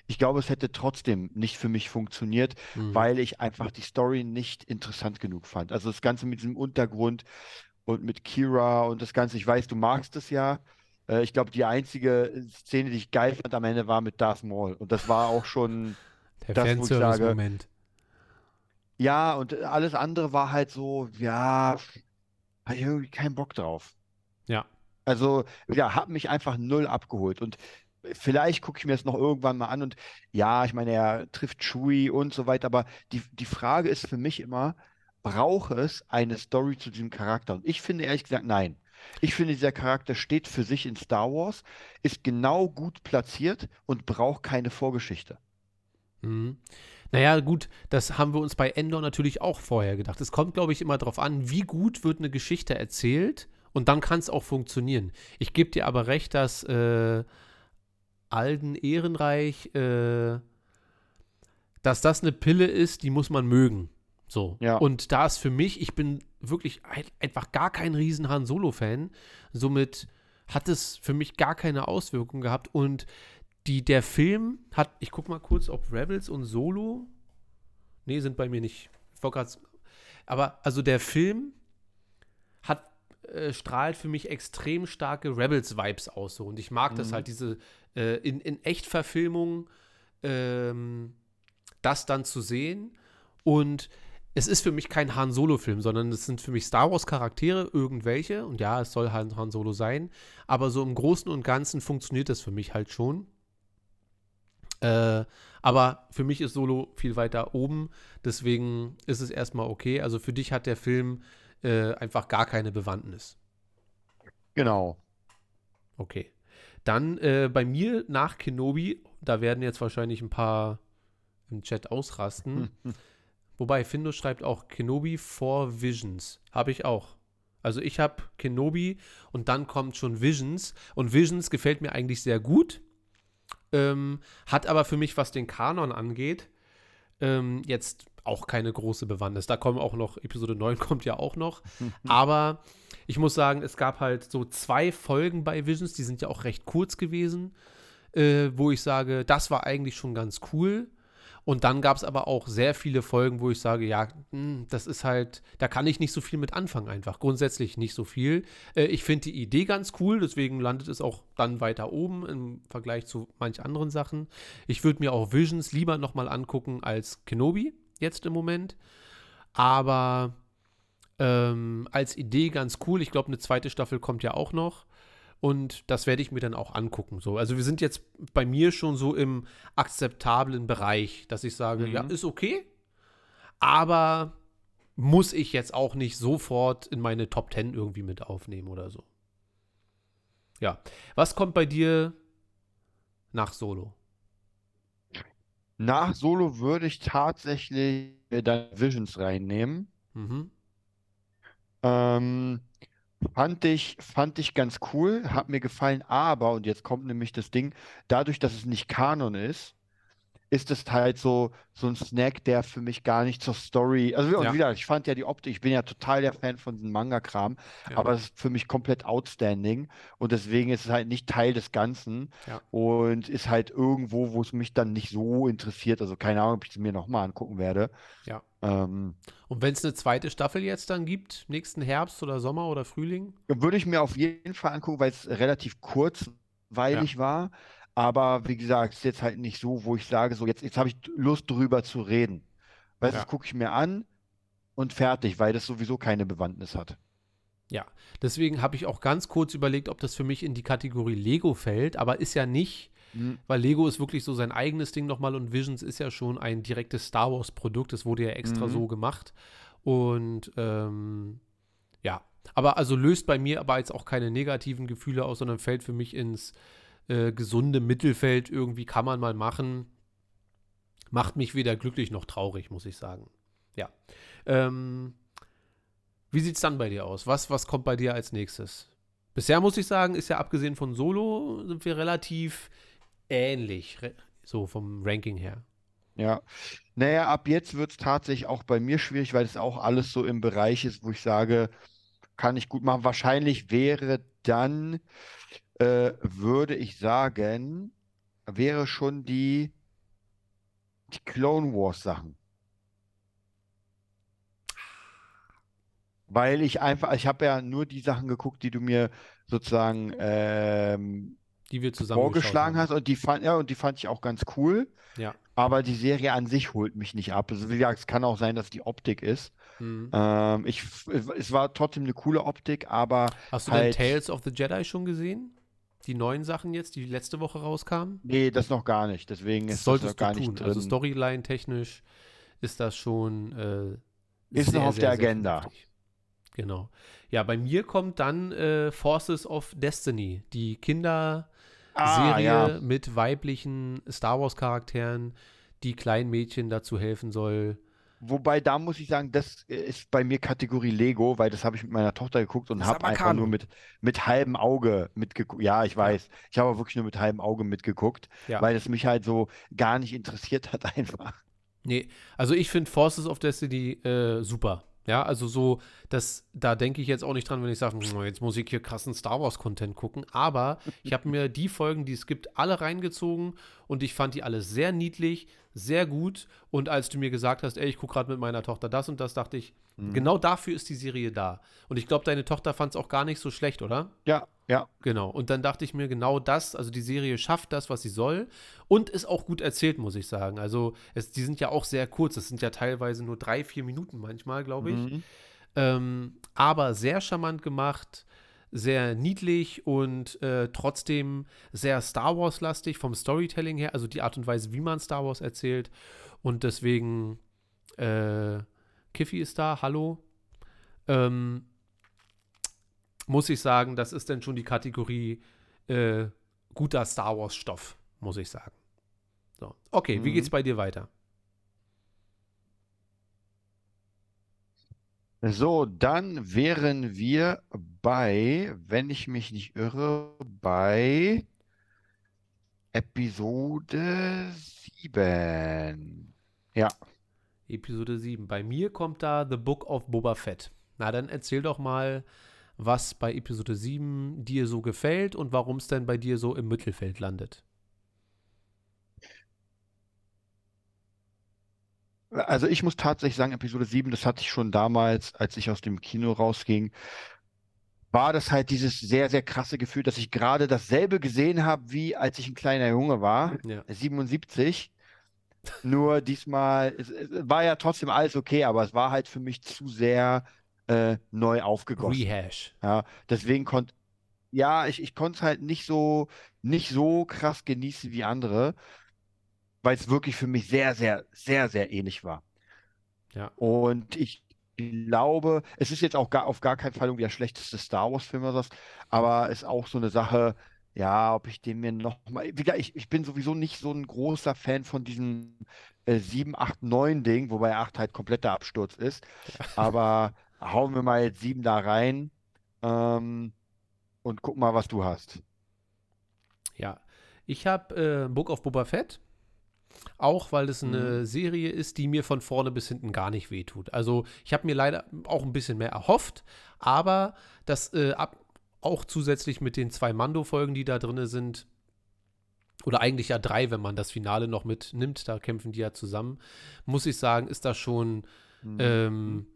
ich glaube, es hätte trotzdem nicht für mich funktioniert, mhm. weil ich einfach die Story nicht interessant genug fand. Also das Ganze mit diesem Untergrund und mit Kira und das Ganze, ich weiß, du magst es ja. Äh, ich glaube, die einzige Szene, die ich geil fand am Ende, war mit Darth Maul. Und das war auch schon der das, wo ich sage, Moment. Ja, und alles andere war halt so, ja, habe ich irgendwie keinen Bock drauf. Ja. Also, ja, hat mich einfach null abgeholt. Und vielleicht gucke ich mir das noch irgendwann mal an. Und ja, ich meine, er trifft Chewie und so weiter. Aber die, die Frage ist für mich immer, braucht es eine Story zu diesem Charakter? Und ich finde ehrlich gesagt, nein. Ich finde, dieser Charakter steht für sich in Star Wars, ist genau gut platziert und braucht keine Vorgeschichte. Mhm. Naja, gut, das haben wir uns bei Endor natürlich auch vorher gedacht. Es kommt, glaube ich, immer darauf an, wie gut wird eine Geschichte erzählt und dann kann es auch funktionieren. Ich gebe dir aber recht, dass äh, Alden Ehrenreich, äh, dass das eine Pille ist, die muss man mögen. So. Ja. Und da ist für mich, ich bin wirklich einfach gar kein riesen Han Solo-Fan. Somit hat es für mich gar keine Auswirkung gehabt. Und die, der Film hat, ich guck mal kurz, ob Rebels und Solo. Nee, sind bei mir nicht. Ich gerade. Aber also der Film äh, strahlt für mich extrem starke Rebels-Vibes aus. So. Und ich mag mhm. das halt, diese äh, in, in Echtverfilmung ähm, das dann zu sehen. Und es ist für mich kein Han Solo-Film, sondern es sind für mich Star Wars-Charaktere, irgendwelche. Und ja, es soll halt Han Solo sein. Aber so im Großen und Ganzen funktioniert das für mich halt schon. Äh, aber für mich ist Solo viel weiter oben. Deswegen ist es erstmal okay. Also für dich hat der Film äh, einfach gar keine Bewandtnis. Genau. Okay. Dann äh, bei mir nach Kenobi, da werden jetzt wahrscheinlich ein paar im Chat ausrasten. Wobei Findo schreibt auch Kenobi for Visions. Habe ich auch. Also ich habe Kenobi und dann kommt schon Visions. Und Visions gefällt mir eigentlich sehr gut. Ähm, hat aber für mich, was den Kanon angeht, ähm, jetzt auch keine große Bewandtnis. Da kommen auch noch, Episode 9 kommt ja auch noch. aber ich muss sagen, es gab halt so zwei Folgen bei Visions, die sind ja auch recht kurz gewesen, äh, wo ich sage, das war eigentlich schon ganz cool. Und dann gab es aber auch sehr viele Folgen, wo ich sage, ja, hm, das ist halt, da kann ich nicht so viel mit anfangen einfach. Grundsätzlich nicht so viel. Äh, ich finde die Idee ganz cool, deswegen landet es auch dann weiter oben im Vergleich zu manch anderen Sachen. Ich würde mir auch Visions lieber nochmal angucken als Kenobi jetzt im Moment. Aber ähm, als Idee ganz cool. Ich glaube, eine zweite Staffel kommt ja auch noch. Und das werde ich mir dann auch angucken. So. Also wir sind jetzt bei mir schon so im akzeptablen Bereich, dass ich sage, mhm. ja, ist okay, aber muss ich jetzt auch nicht sofort in meine Top 10 irgendwie mit aufnehmen oder so. Ja. Was kommt bei dir nach Solo? Nach Solo würde ich tatsächlich dann Visions reinnehmen. Mhm. Ähm, Fand ich, fand ich ganz cool, hat mir gefallen, aber, und jetzt kommt nämlich das Ding, dadurch, dass es nicht Kanon ist, ist es halt so, so ein Snack, der für mich gar nicht zur Story. Also, Ja. wieder, ich fand ja die Optik, ich bin ja total der Fan von diesem Manga-Kram, Ja. aber es ist für mich komplett outstanding und deswegen ist es halt nicht Teil des Ganzen Ja. und ist halt irgendwo, wo es mich dann nicht so interessiert. Also, keine Ahnung, ob ich es mir nochmal angucken werde. Ja. Ähm, Und wenn es eine zweite Staffel jetzt dann gibt, nächsten Herbst oder Sommer oder Frühling? Würde ich mir auf jeden Fall angucken, weil es relativ kurzweilig war. Aber wie gesagt, es ist jetzt halt nicht so, wo ich sage, so jetzt, jetzt habe ich Lust drüber zu reden. Du, Ja. das gucke ich mir an und fertig, weil das sowieso keine Bewandtnis hat. Ja, deswegen habe ich auch ganz kurz überlegt, ob das für mich in die Kategorie Lego fällt, aber ist ja nicht, Mhm. weil Lego ist wirklich so sein eigenes Ding nochmal und Visions ist ja schon ein direktes Star Wars-Produkt, das wurde ja extra Mhm. so gemacht. Und ähm, ja, aber also löst bei mir aber jetzt auch keine negativen Gefühle aus, sondern fällt für mich ins äh, gesunde Mittelfeld. Irgendwie kann man mal machen. Macht mich weder glücklich noch traurig, muss ich sagen. Ja. Ähm, wie sieht es dann bei dir aus? Was, was kommt bei dir als nächstes? Bisher muss ich sagen, ist ja abgesehen von Solo, sind wir relativ ähnlich, so vom Ranking her. Ja. Naja, ab jetzt wird es tatsächlich auch bei mir schwierig, weil es auch alles so im Bereich ist, wo ich sage, kann ich gut machen. Wahrscheinlich wäre dann, äh, würde ich sagen, wäre schon die, die Clone Wars Sachen. Weil ich einfach, ich habe ja nur die Sachen geguckt, die du mir sozusagen ähm, Die wir zusammen vorgeschlagen hast und die fand, ja, und die fand ich auch ganz cool. Ja. Aber die Serie an sich holt mich nicht ab. Also wie gesagt, es kann auch sein, dass die Optik ist. Mhm. Ähm, ich, es war trotzdem eine coole Optik, aber Hast du halt- denn Tales of the Jedi schon gesehen? Die neuen Sachen jetzt, die letzte Woche rauskamen? nee, das noch gar nicht. Deswegen Das ist das solltest noch gar du nicht tun. drin. Also Storyline-technisch ist das schon äh, Ist noch sehr, auf sehr, der sehr Agenda. vernünftig. Genau. Ja, bei mir kommt dann äh, Forces of Destiny, die Kinderserie Ah, ja. mit weiblichen Star Wars-Charakteren, die kleinen Mädchen dazu helfen soll. Wobei, da muss ich sagen, das ist bei mir Kategorie Lego, weil das habe ich mit meiner Tochter geguckt und habe einfach nur mit, mit halbem Auge mitgeguckt. Ja, ich weiß. Ich habe wirklich nur mit halbem Auge mitgeguckt, Ja. weil es mich halt so gar nicht interessiert hat einfach. Nee, also ich finde Forces of Destiny äh, super. Ja, also so, das, da denke ich jetzt auch nicht dran, wenn ich sage, "Hm, jetzt muss ich hier krassen Star Wars-Content gucken. Aber ich habe mir die Folgen, die es gibt, alle reingezogen und ich fand die alle sehr niedlich, sehr gut. Und als du mir gesagt hast, ey, ich gucke gerade mit meiner Tochter das und das, dachte ich, genau dafür ist die Serie da. Und ich glaube, deine Tochter fand es auch gar nicht so schlecht, oder? Ja, ja. Genau. Und dann dachte ich mir, genau das, also die Serie schafft das, was sie soll und ist auch gut erzählt, muss ich sagen. Also es, die sind ja auch sehr kurz. Es sind ja teilweise nur drei, vier Minuten manchmal, glaube ich. Mhm. Ähm, aber sehr charmant gemacht, sehr niedlich und äh, trotzdem sehr Star Wars-lastig vom Storytelling her, also die Art und Weise, wie man Star Wars erzählt. Und deswegen, äh, Kiffy ist da, hallo. Ähm, muss ich sagen, das ist dann schon die Kategorie äh, guter Star Wars-Stoff, muss ich sagen. So. Okay, wie Mhm. geht's bei dir weiter? So, dann wären wir bei, wenn ich mich nicht irre, bei Episode 7. Ja. Episode 7. Bei mir kommt da The Book of Boba Fett. Na, dann erzähl doch mal, was bei Episode 7 dir so gefällt und warum es denn bei dir so im Mittelfeld landet. Also ich muss tatsächlich sagen, Episode 7, das hatte ich schon damals, als ich aus dem Kino rausging, war das halt dieses sehr, sehr krasse Gefühl, dass ich gerade dasselbe gesehen habe, wie als ich ein kleiner Junge war, Ja. 77. Nur diesmal, es, es war ja trotzdem alles okay, aber es war halt für mich zu sehr äh, neu aufgegossen. Rehash. Ja, deswegen konnte, ja, ich, ich konnte es halt nicht so, nicht so krass genießen wie andere, weil es wirklich für mich sehr, sehr, sehr, sehr ähnlich war. Ja. Und ich glaube, es ist jetzt auch gar, auf gar keinen Fall irgendwie der schlechteste Star Wars-Film oder was, aber ist auch so eine Sache, ja, ob ich den mir noch mal, wie gesagt, ich, ich bin sowieso nicht so ein großer Fan von diesem äh, 7, 8, 9 Ding, wobei 8 halt kompletter Absturz ist. Aber hauen wir mal jetzt 7 da rein ähm, und guck mal, was du hast. Ja. Ich habe äh, Book of Boba Fett. Auch weil es eine Mhm. Serie ist, die mir von vorne bis hinten gar nicht wehtut. Also ich habe mir leider auch ein bisschen mehr erhofft, aber das äh, ab, auch zusätzlich mit den zwei Mando-Folgen, die da drin sind, oder eigentlich ja drei, wenn man das Finale noch mitnimmt, da kämpfen die ja zusammen, muss ich sagen, ist das schon Mhm. ähm,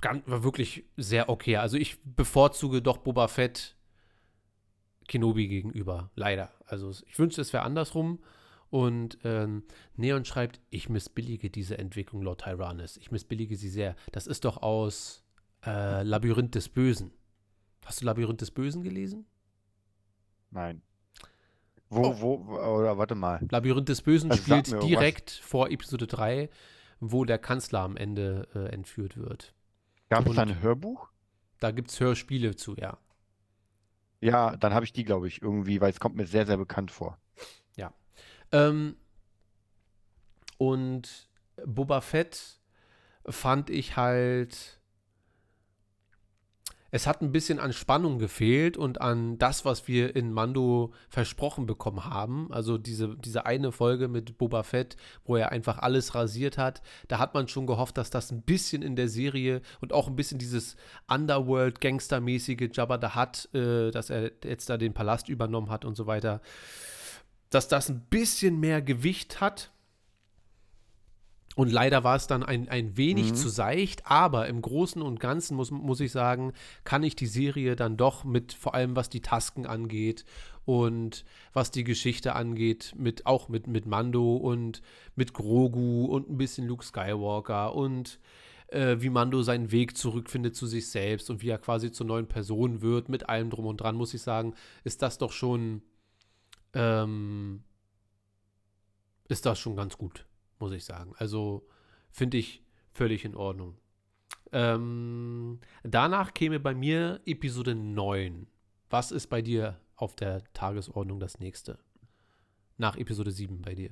ganz, wirklich sehr okay. Also ich bevorzuge doch Boba Fett Kenobi gegenüber, leider. Also ich wünschte, es wäre andersrum. Und ähm, Neon schreibt, ich missbillige diese Entwicklung Lord Tyrannus. Ich missbillige sie sehr. Das ist doch aus äh, Labyrinth des Bösen. Hast du Labyrinth des Bösen gelesen? Nein. Wo, Oh. wo, oder warte mal. Labyrinth des Bösen Also sag spielt mir irgendwas. direkt vor Episode 3, wo der Kanzler am Ende äh, entführt wird. Gab es Und- da ein Hörbuch? Da gibt es Hörspiele zu, ja. Ja, dann habe ich die, glaube ich, irgendwie, weil es kommt mir sehr, sehr bekannt vor. Ähm, und Boba Fett fand ich halt. Es hat ein bisschen an Spannung gefehlt und an das, was wir in Mando versprochen bekommen haben. Also diese, diese eine Folge mit Boba Fett, wo er einfach alles rasiert hat. Da hat man schon gehofft, dass das ein bisschen in der Serie und auch ein bisschen dieses Underworld-Gangster-mäßige Jabba da hat, äh, dass er jetzt da den Palast übernommen hat und so weiter dass das ein bisschen mehr Gewicht hat. Und leider war es dann ein, ein wenig Mhm. zu seicht, aber im Großen und Ganzen muss, muss ich sagen, kann ich die Serie dann doch mit, vor allem was die Tasken angeht und was die Geschichte angeht, mit, auch mit, mit Mando und mit Grogu und ein bisschen Luke Skywalker und äh, wie Mando seinen Weg zurückfindet zu sich selbst und wie er quasi zur neuen Person wird, mit allem drum und dran, muss ich sagen, ist das doch schon ähm, ist das schon ganz gut, muss ich sagen. Also finde ich völlig in Ordnung. Ähm, danach käme bei mir Episode 9. Was ist bei dir auf der Tagesordnung das nächste? Nach Episode 7 bei dir.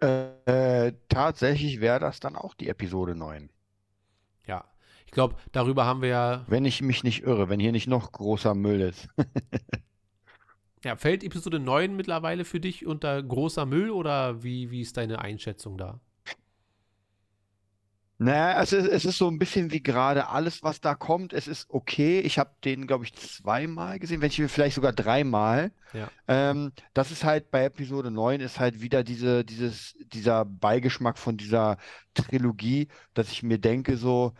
Äh, tatsächlich wäre das dann auch die Episode 9. Ja, ich glaube, darüber haben wir ja. Wenn ich mich nicht irre, wenn hier nicht noch großer Müll ist. Ja, fällt Episode 9 mittlerweile für dich unter großer Müll oder wie, wie ist deine Einschätzung da? Naja, es ist, es ist so ein bisschen wie gerade alles, was da kommt. Es ist okay. Ich habe den, glaube ich, zweimal gesehen, wenn ich mir vielleicht sogar dreimal. Ja. Ähm, das ist halt bei Episode 9 ist halt wieder diese, dieses, dieser Beigeschmack von dieser Trilogie, dass ich mir denke, so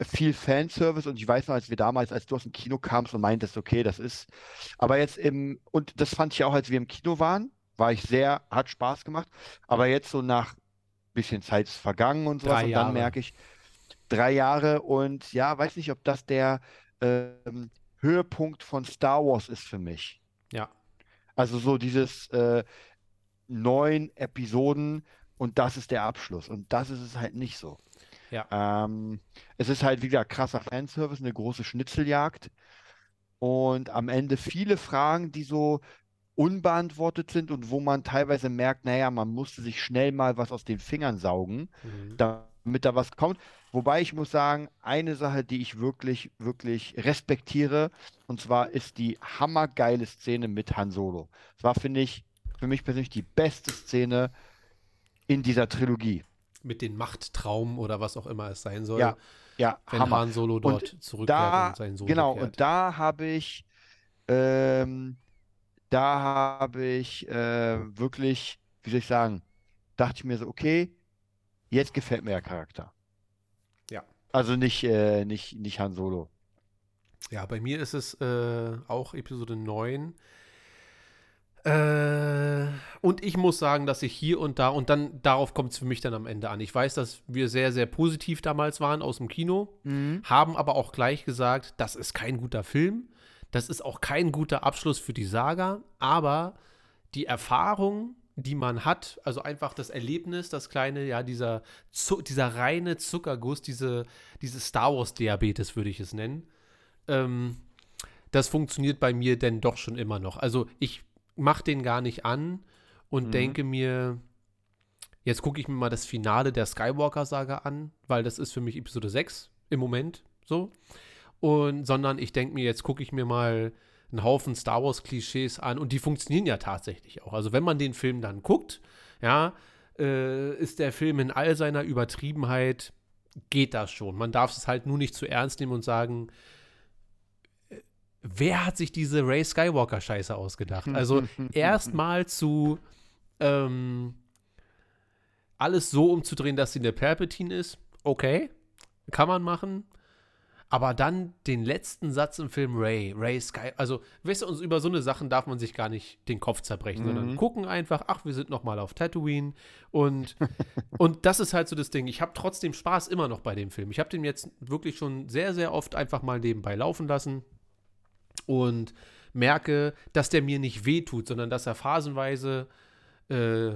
viel Fanservice und ich weiß noch, als wir damals, als du aus dem Kino kamst und meintest, okay, das ist, aber jetzt im, und das fand ich auch, als wir im Kino waren, war ich sehr, hat Spaß gemacht, aber jetzt so nach bisschen Zeit ist vergangen und sowas Drei und dann merke ich, drei Jahre und ja, weiß nicht, ob das der ähm, Höhepunkt von Star Wars ist für mich. Ja. Also so dieses äh, neun Episoden und das ist der Abschluss. Und das ist es halt nicht so. Ja. Ähm, es ist halt wieder krasser Fanservice, eine große Schnitzeljagd. Und am Ende viele Fragen, die so unbeantwortet sind und wo man teilweise merkt, naja, man musste sich schnell mal was aus den Fingern saugen, Mhm. da- damit da was kommt. Wobei ich muss sagen, eine Sache, die ich wirklich, wirklich respektiere, und zwar ist die hammergeile Szene mit Han Solo. Das war, finde ich, für mich persönlich die beste Szene in dieser Trilogie. Mit den Machttraum oder was auch immer es sein soll. Ja, ja, wenn Hammer. Han Solo dort Und zurückkehrt da, und seinen Sohn genau, bekehrt. und da habe ich, ähm, da habe ich äh, wirklich, wie soll ich sagen, dachte ich mir so, okay, jetzt gefällt mir der Charakter. Ja. Also nicht, äh, nicht, nicht Han Solo. Ja, bei mir ist es äh, auch Episode 9. Äh, und ich muss sagen, dass ich hier und da, und dann darauf kommt es für mich dann am Ende an. Ich weiß, dass wir sehr, sehr positiv damals waren aus dem Kino, haben aber auch gleich gesagt, das ist kein guter Film, das ist auch kein guter Abschluss für die Saga, aber die Erfahrung, die man hat, also einfach das Erlebnis, das kleine, ja, dieser, Zu dieser reine Zuckerguss, diese, diese Star Wars-Diabetes würde ich es nennen, ähm, das funktioniert bei mir denn doch schon immer noch. Also ich mache den gar nicht an und Mhm. denke mir, jetzt gucke ich mir mal das Finale der Skywalker-Saga an, weil das ist für mich Episode 6 im Moment so. Und, sondern ich denke mir, jetzt gucke ich mir mal einen Haufen Star Wars-Klischees an und die funktionieren ja tatsächlich auch. Also wenn man den Film dann guckt, ja, äh, ist der Film in all seiner Übertriebenheit, geht das schon. Man darf es halt nur nicht zu ernst nehmen und sagen, wer hat sich diese Ray Skywalker-Scheiße ausgedacht? Also erstmal zu ähm, alles so umzudrehen, dass sie eine Palpatine ist, okay, kann man machen. Aber dann den letzten Satz im Film Ray, Ray Sky, also, weißt du, uns über so eine Sachen darf man sich gar nicht den Kopf zerbrechen, sondern Mhm. gucken einfach, ach, wir sind noch mal auf Tatooine und, und das ist halt so das Ding. Ich habe trotzdem Spaß immer noch bei dem Film. Ich habe den jetzt wirklich schon sehr, sehr oft einfach mal nebenbei laufen lassen und merke, dass der mir nicht wehtut, sondern dass er phasenweise, äh,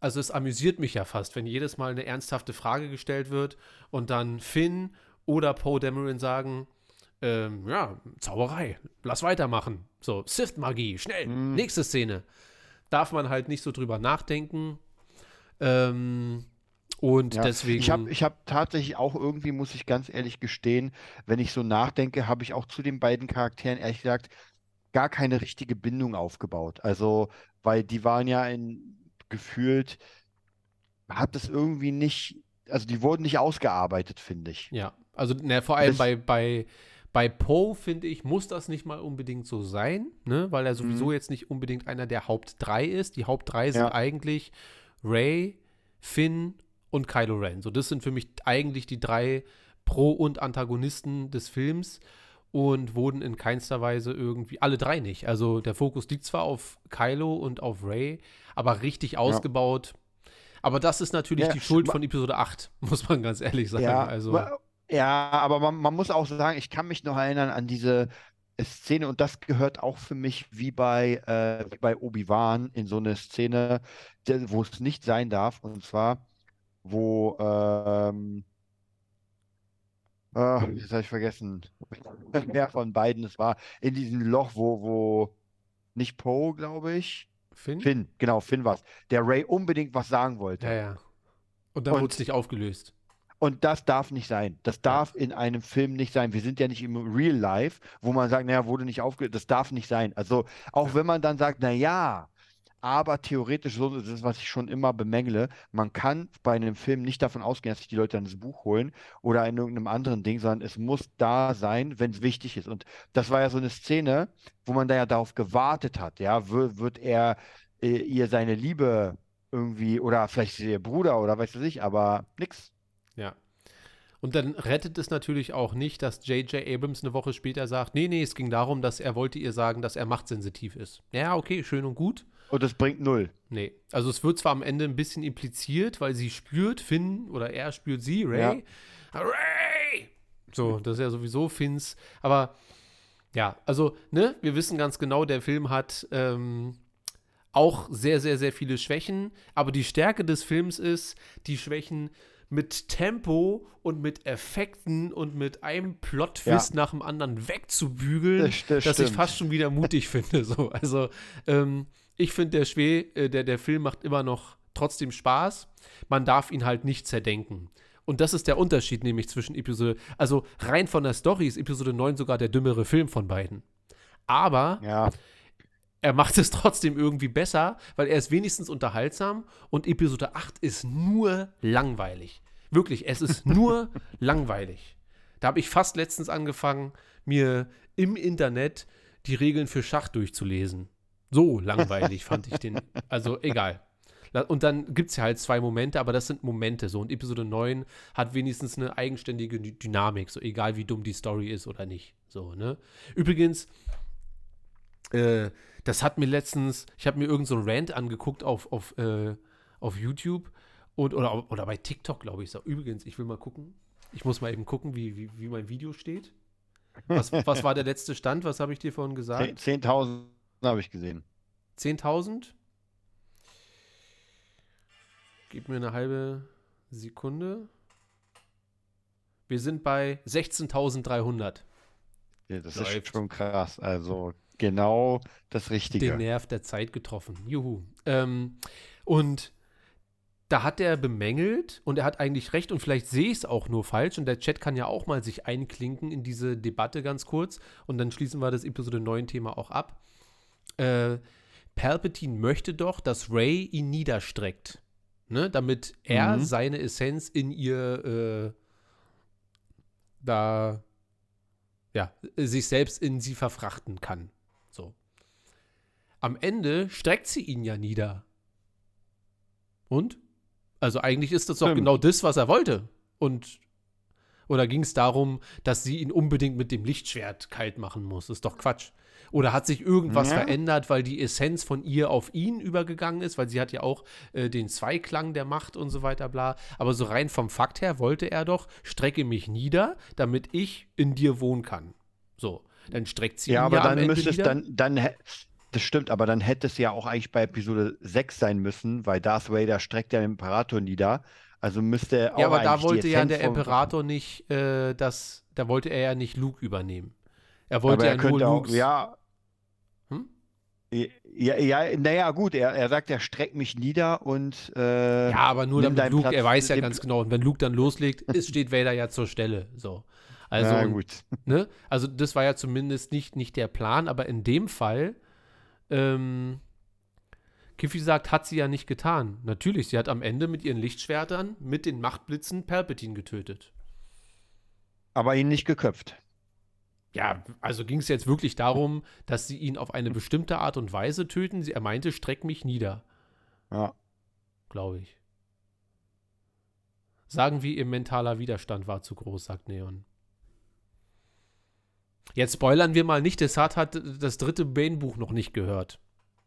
also es amüsiert mich ja fast, wenn jedes Mal eine ernsthafte Frage gestellt wird und dann Finn oder Poe Dameron sagen, ähm, ja, Zauberei, lass weitermachen. So, Sith-Magie, schnell, Mhm. nächste Szene. Darf man halt nicht so drüber nachdenken. Ähm, und Ja, deswegen. Ich habe ich hab tatsächlich auch irgendwie, muss ich ganz ehrlich gestehen, wenn ich so nachdenke, habe ich auch zu den beiden Charakteren ehrlich gesagt gar keine richtige Bindung aufgebaut. Also, weil die waren ja in gefühlt, hat es irgendwie nicht, also die wurden nicht ausgearbeitet, finde ich. Ja, also ne, vor allem Das- bei, bei, bei Poe, finde ich, muss das nicht mal unbedingt so sein, ne? weil er sowieso Mhm. jetzt nicht unbedingt einer der Haupt drei ist. Die Haupt drei sind Ja. eigentlich Ray, Finn und Kylo Ren. So, das sind für mich eigentlich die drei Pro- und Antagonisten des Films und wurden in keinster Weise irgendwie, alle drei nicht. Also der Fokus liegt zwar auf Kylo und auf Ray, aber richtig ausgebaut. Aber das ist natürlich Ja, die Schuld von Episode 8, muss man ganz ehrlich sagen. Ja, also, ja, aber man, man muss auch sagen, ich kann mich noch erinnern an diese Szene und das gehört auch für mich wie bei, äh, wie bei Obi-Wan in so eine Szene, wo es nicht sein darf. Und zwar, wo, ähm, ah, jetzt habe ich vergessen, wer von beiden es war, in diesem Loch, wo, wo nicht Poe, glaube ich, Finn? Finn, genau, Finn war es, der Ray unbedingt was sagen wollte. Ja, ja. Und dann wurde es nicht aufgelöst. Und das darf nicht sein. Das darf in einem Film nicht sein. Wir sind ja nicht im Real Life, wo man sagt, naja, wurde nicht aufgelöst. Das darf nicht sein. Also auch wenn man dann sagt, naja, aber theoretisch, so das ist, was ich schon immer bemängle, man kann bei einem Film nicht davon ausgehen, dass sich die Leute dann das Buch holen oder in irgendeinem anderen Ding, sondern es muss da sein, wenn es wichtig ist. Und das war ja so eine Szene, wo man da ja darauf gewartet hat. Ja, wird, wird er äh, ihr seine Liebe irgendwie oder vielleicht ihr Bruder oder weiß ich nicht, aber nix. Ja. Und dann rettet es natürlich auch nicht, dass J.J. Abrams eine Woche später sagt, nee, nee, es ging darum, dass er wollte ihr sagen, dass er machtsensitiv ist. Ja, okay, schön und gut. Und das bringt null. Nee. Also es wird zwar am Ende ein bisschen impliziert, weil sie spürt, Finn oder er spürt sie, Ray. Ray! So, das ist ja sowieso Finns. Aber ja, also, ne, wir wissen ganz genau, der Film hat ähm, auch sehr, sehr, sehr viele Schwächen. Aber die Stärke des Films ist, die Schwächen mit Tempo und mit Effekten und mit einem Plot-Twist nach dem anderen wegzubügeln, Das- das dass ich stimmt. fast schon wieder mutig finde. So. Also, ähm, ich finde, der, Schwä- äh, der, der Film macht immer noch trotzdem Spaß. Man darf ihn halt nicht zerdenken. Und das ist der Unterschied nämlich zwischen Episode, also rein von der Story ist Episode 9 sogar der dümmere Film von beiden. Aber Ja, er macht es trotzdem irgendwie besser, weil er ist wenigstens unterhaltsam und Episode 8 ist nur langweilig. Wirklich, es ist nur langweilig. Da habe ich fast letztens angefangen, mir im Internet die Regeln für Schach durchzulesen. So langweilig fand ich den. Also egal. Und dann gibt es ja halt zwei Momente, aber das sind Momente so. Und Episode 9 hat wenigstens eine eigenständige Dy- Dynamik, so egal wie dumm die Story ist oder nicht. So, ne? Übrigens, äh, das hat mir letztens, ich habe mir irgendeinen so einen Rant angeguckt auf, auf, äh, auf YouTube und, oder, oder bei TikTok, glaube ich. So. Übrigens, ich will mal gucken. Ich muss mal eben gucken, wie, wie, wie mein Video steht. Was, was war der letzte Stand? Was habe ich dir vorhin gesagt? 10.000 habe ich gesehen. 10.000? Gib mir eine halbe Sekunde. Wir sind bei 16.300. Ja, das Läuft. ist schon krass. Also genau das Richtige. Den Nerv der Zeit getroffen. Juhu. Ähm, und da hat er bemängelt und er hat eigentlich recht und vielleicht sehe ich es auch nur falsch und der Chat kann ja auch mal sich einklinken in diese Debatte ganz kurz und dann schließen wir das Episode 9 Thema auch ab. Äh, Palpatine möchte doch, dass Ray ihn niederstreckt, ne, damit er Mhm. seine Essenz in ihr äh, da ja, sich selbst in sie verfrachten kann. So. Am Ende streckt sie ihn ja nieder. Und? Also eigentlich ist das doch Stimmt. genau das, was er wollte. Und oder ging es darum, dass sie ihn unbedingt mit dem Lichtschwert kalt machen muss? Ist doch Quatsch. Oder hat sich irgendwas Ja. verändert, weil die Essenz von ihr auf ihn übergegangen ist? Weil sie hat ja auch äh, den Zweiklang der Macht und so weiter, bla. Aber so rein vom Fakt her wollte er doch, strecke mich nieder, damit ich in dir wohnen kann. So, dann streckt sie Ja, ihn aber ja am dann Ende müsste es nieder. dann, dann, das stimmt, aber dann hätte es ja auch eigentlich bei Episode 6 sein müssen, weil Darth Vader streckt ja den Imperator nieder. Also müsste auch ja, aber da wollte ja der Imperator nicht, äh, das, da wollte er ja nicht Luke übernehmen. Er wollte aber ja er nur auch, Lukes. ja. Ja, ja, naja, gut, er, er sagt, er streckt mich nieder und äh, Ja, aber nur damit Luke, Platz er weiß ja ganz genau, und wenn Luke dann loslegt, ist, steht Vader ja zur Stelle. So. Also, na gut. ne? Also, das war ja zumindest nicht, nicht der Plan, aber in dem Fall, ähm, Kiffy sagt, hat sie ja nicht getan. Natürlich, sie hat am Ende mit ihren Lichtschwertern, mit den Machtblitzen Palpatine getötet. Aber ihn nicht geköpft. Ja, also ging es jetzt wirklich darum, dass sie ihn auf eine bestimmte Art und Weise töten. Sie, er meinte, streck mich nieder, Ja. glaube ich. Sagen wir, ihr mentaler Widerstand war zu groß, sagt Neon. Jetzt spoilern wir mal nicht, Desart hat das dritte Bane-Buch noch nicht gehört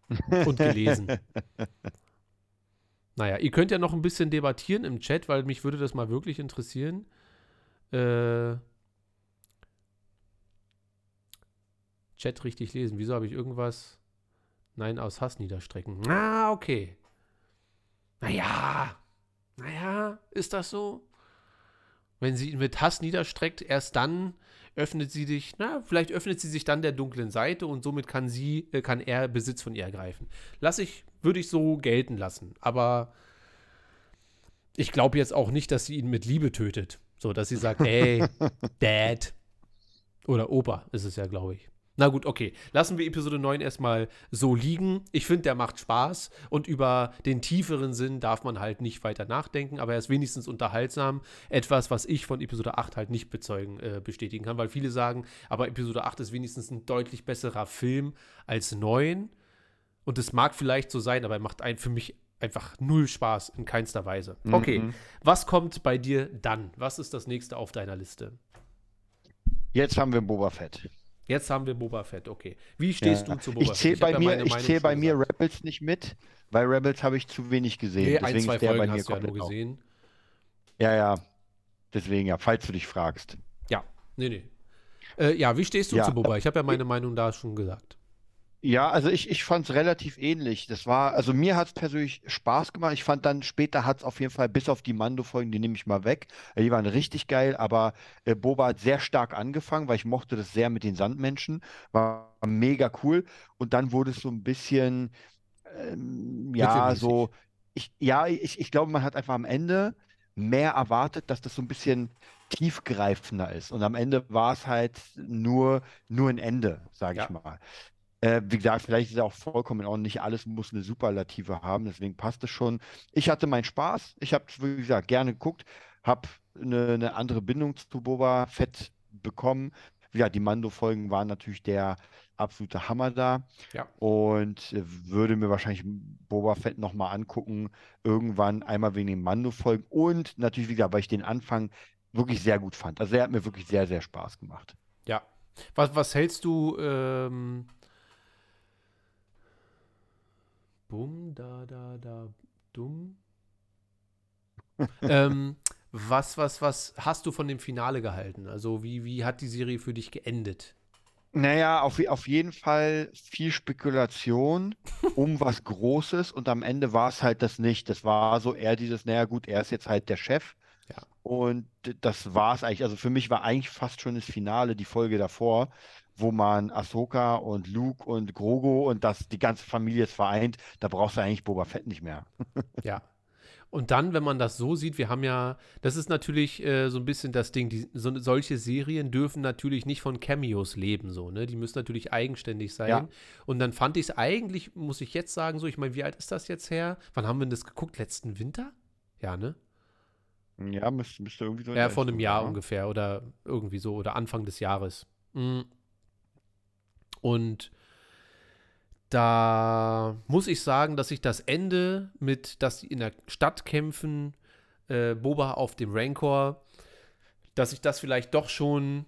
und gelesen. naja, ihr könnt ja noch ein bisschen debattieren im Chat, weil mich würde das mal wirklich interessieren. Äh, Chat richtig lesen. Wieso habe ich irgendwas? Nein, aus Hass niederstrecken. Ah, okay. Naja, naja, ist das so? Wenn sie ihn mit Hass niederstreckt, erst dann öffnet sie sich, na, vielleicht öffnet sie sich dann der dunklen Seite und somit kann sie, äh, kann er Besitz von ihr ergreifen. Lass ich, würde ich so gelten lassen. Aber ich glaube jetzt auch nicht, dass sie ihn mit Liebe tötet. So, dass sie sagt, ey, Dad. Oder Opa ist es ja, glaube ich. Na gut, okay. Lassen wir Episode 9 erstmal so liegen. Ich finde, der macht Spaß und über den tieferen Sinn darf man halt nicht weiter nachdenken, aber er ist wenigstens unterhaltsam. Etwas, was ich von Episode 8 halt nicht bezeugen, äh, bestätigen kann, weil viele sagen, aber Episode 8 ist wenigstens ein deutlich besserer Film als 9. Und es mag vielleicht so sein, aber er macht ein, für mich einfach null Spaß in keinster Weise. Okay, Mhm. was kommt bei dir dann? Was ist das nächste auf deiner Liste? Jetzt haben wir Boba Fett. Jetzt haben wir Boba Fett, okay. Wie stehst Ja. du zu Boba Ich Fett? zähle bei ja mir, ich Meinung zähl schon bei mir gesagt. Rebels nicht mit, weil Rebels habe ich zu wenig gesehen. Nee, ein, Deswegen zwei ist der bei Folgen mir hast ja komplett auf. gesehen. Ja, ja. Deswegen ja, falls du dich fragst. Ja, nee, nee. Äh, ja, wie stehst du Ja. zu Boba? Ich habe ja meine Meinung da schon gesagt. Ja, also ich, ich fand es relativ ähnlich. Das war, also mir hat es persönlich Spaß gemacht. Ich fand dann später hat es auf jeden Fall, bis auf die Mando-Folgen, die nehme ich mal weg. Die waren richtig geil, aber äh, Boba hat sehr stark angefangen, weil ich mochte das sehr mit den Sandmenschen. War mega cool. Und dann wurde es so ein bisschen, ähm, ja, so, ich, ja, ich, ich glaube, man hat einfach am Ende mehr erwartet, dass das so ein bisschen tiefgreifender ist. Und am Ende war es halt nur, nur ein Ende, sage ich Ja. mal. Äh, wie gesagt, vielleicht ist es auch vollkommen in Ordnung. Nicht alles muss eine Superlative haben, deswegen passt es schon. Ich hatte meinen Spaß. Ich habe wie gesagt, gerne geguckt, habe eine, eine andere Bindung zu Boba Fett bekommen. Gesagt, die Mando-Folgen waren natürlich der absolute Hammer da. Ja. Und äh, würde mir wahrscheinlich Boba Fett nochmal angucken, irgendwann einmal wegen den Mando-Folgen und natürlich, wie gesagt, weil ich den Anfang wirklich sehr gut fand. Also er hat mir wirklich sehr, sehr Spaß gemacht. Ja. Was, was hältst du, ähm, Bum, da, da, da, dumm. ähm, was, was, was hast du von dem Finale gehalten? Also, wie, wie hat die Serie für dich geendet? Naja, auf, auf jeden Fall viel Spekulation um was Großes und am Ende war es halt das nicht. Das war so eher dieses, naja gut, er ist jetzt halt der Chef. Ja. Und das war es eigentlich. Also für mich war eigentlich fast schon das Finale, die Folge davor, wo man Ahsoka und Luke und Grogu und das, die ganze Familie ist vereint. Da brauchst du eigentlich Boba Fett nicht mehr. Ja. Und dann, wenn man das so sieht, wir haben ja, das ist natürlich äh, so ein bisschen das Ding, die, so, solche Serien dürfen natürlich nicht von Cameos leben, so, ne? Die müssen natürlich eigenständig sein. Ja. Und dann fand ich es eigentlich, muss ich jetzt sagen, so, ich meine, wie alt ist das jetzt her? Wann haben wir denn das geguckt? Letzten Winter? Ja, ne? Ja, müsste, müsste irgendwie so Ja, vor einem Jahr sein, ne? ungefähr oder irgendwie so oder Anfang des Jahres. Mm. Und da muss ich sagen, dass ich das Ende mit, dass sie in der Stadt kämpfen, äh, Boba auf dem Rancor, dass ich das vielleicht doch schon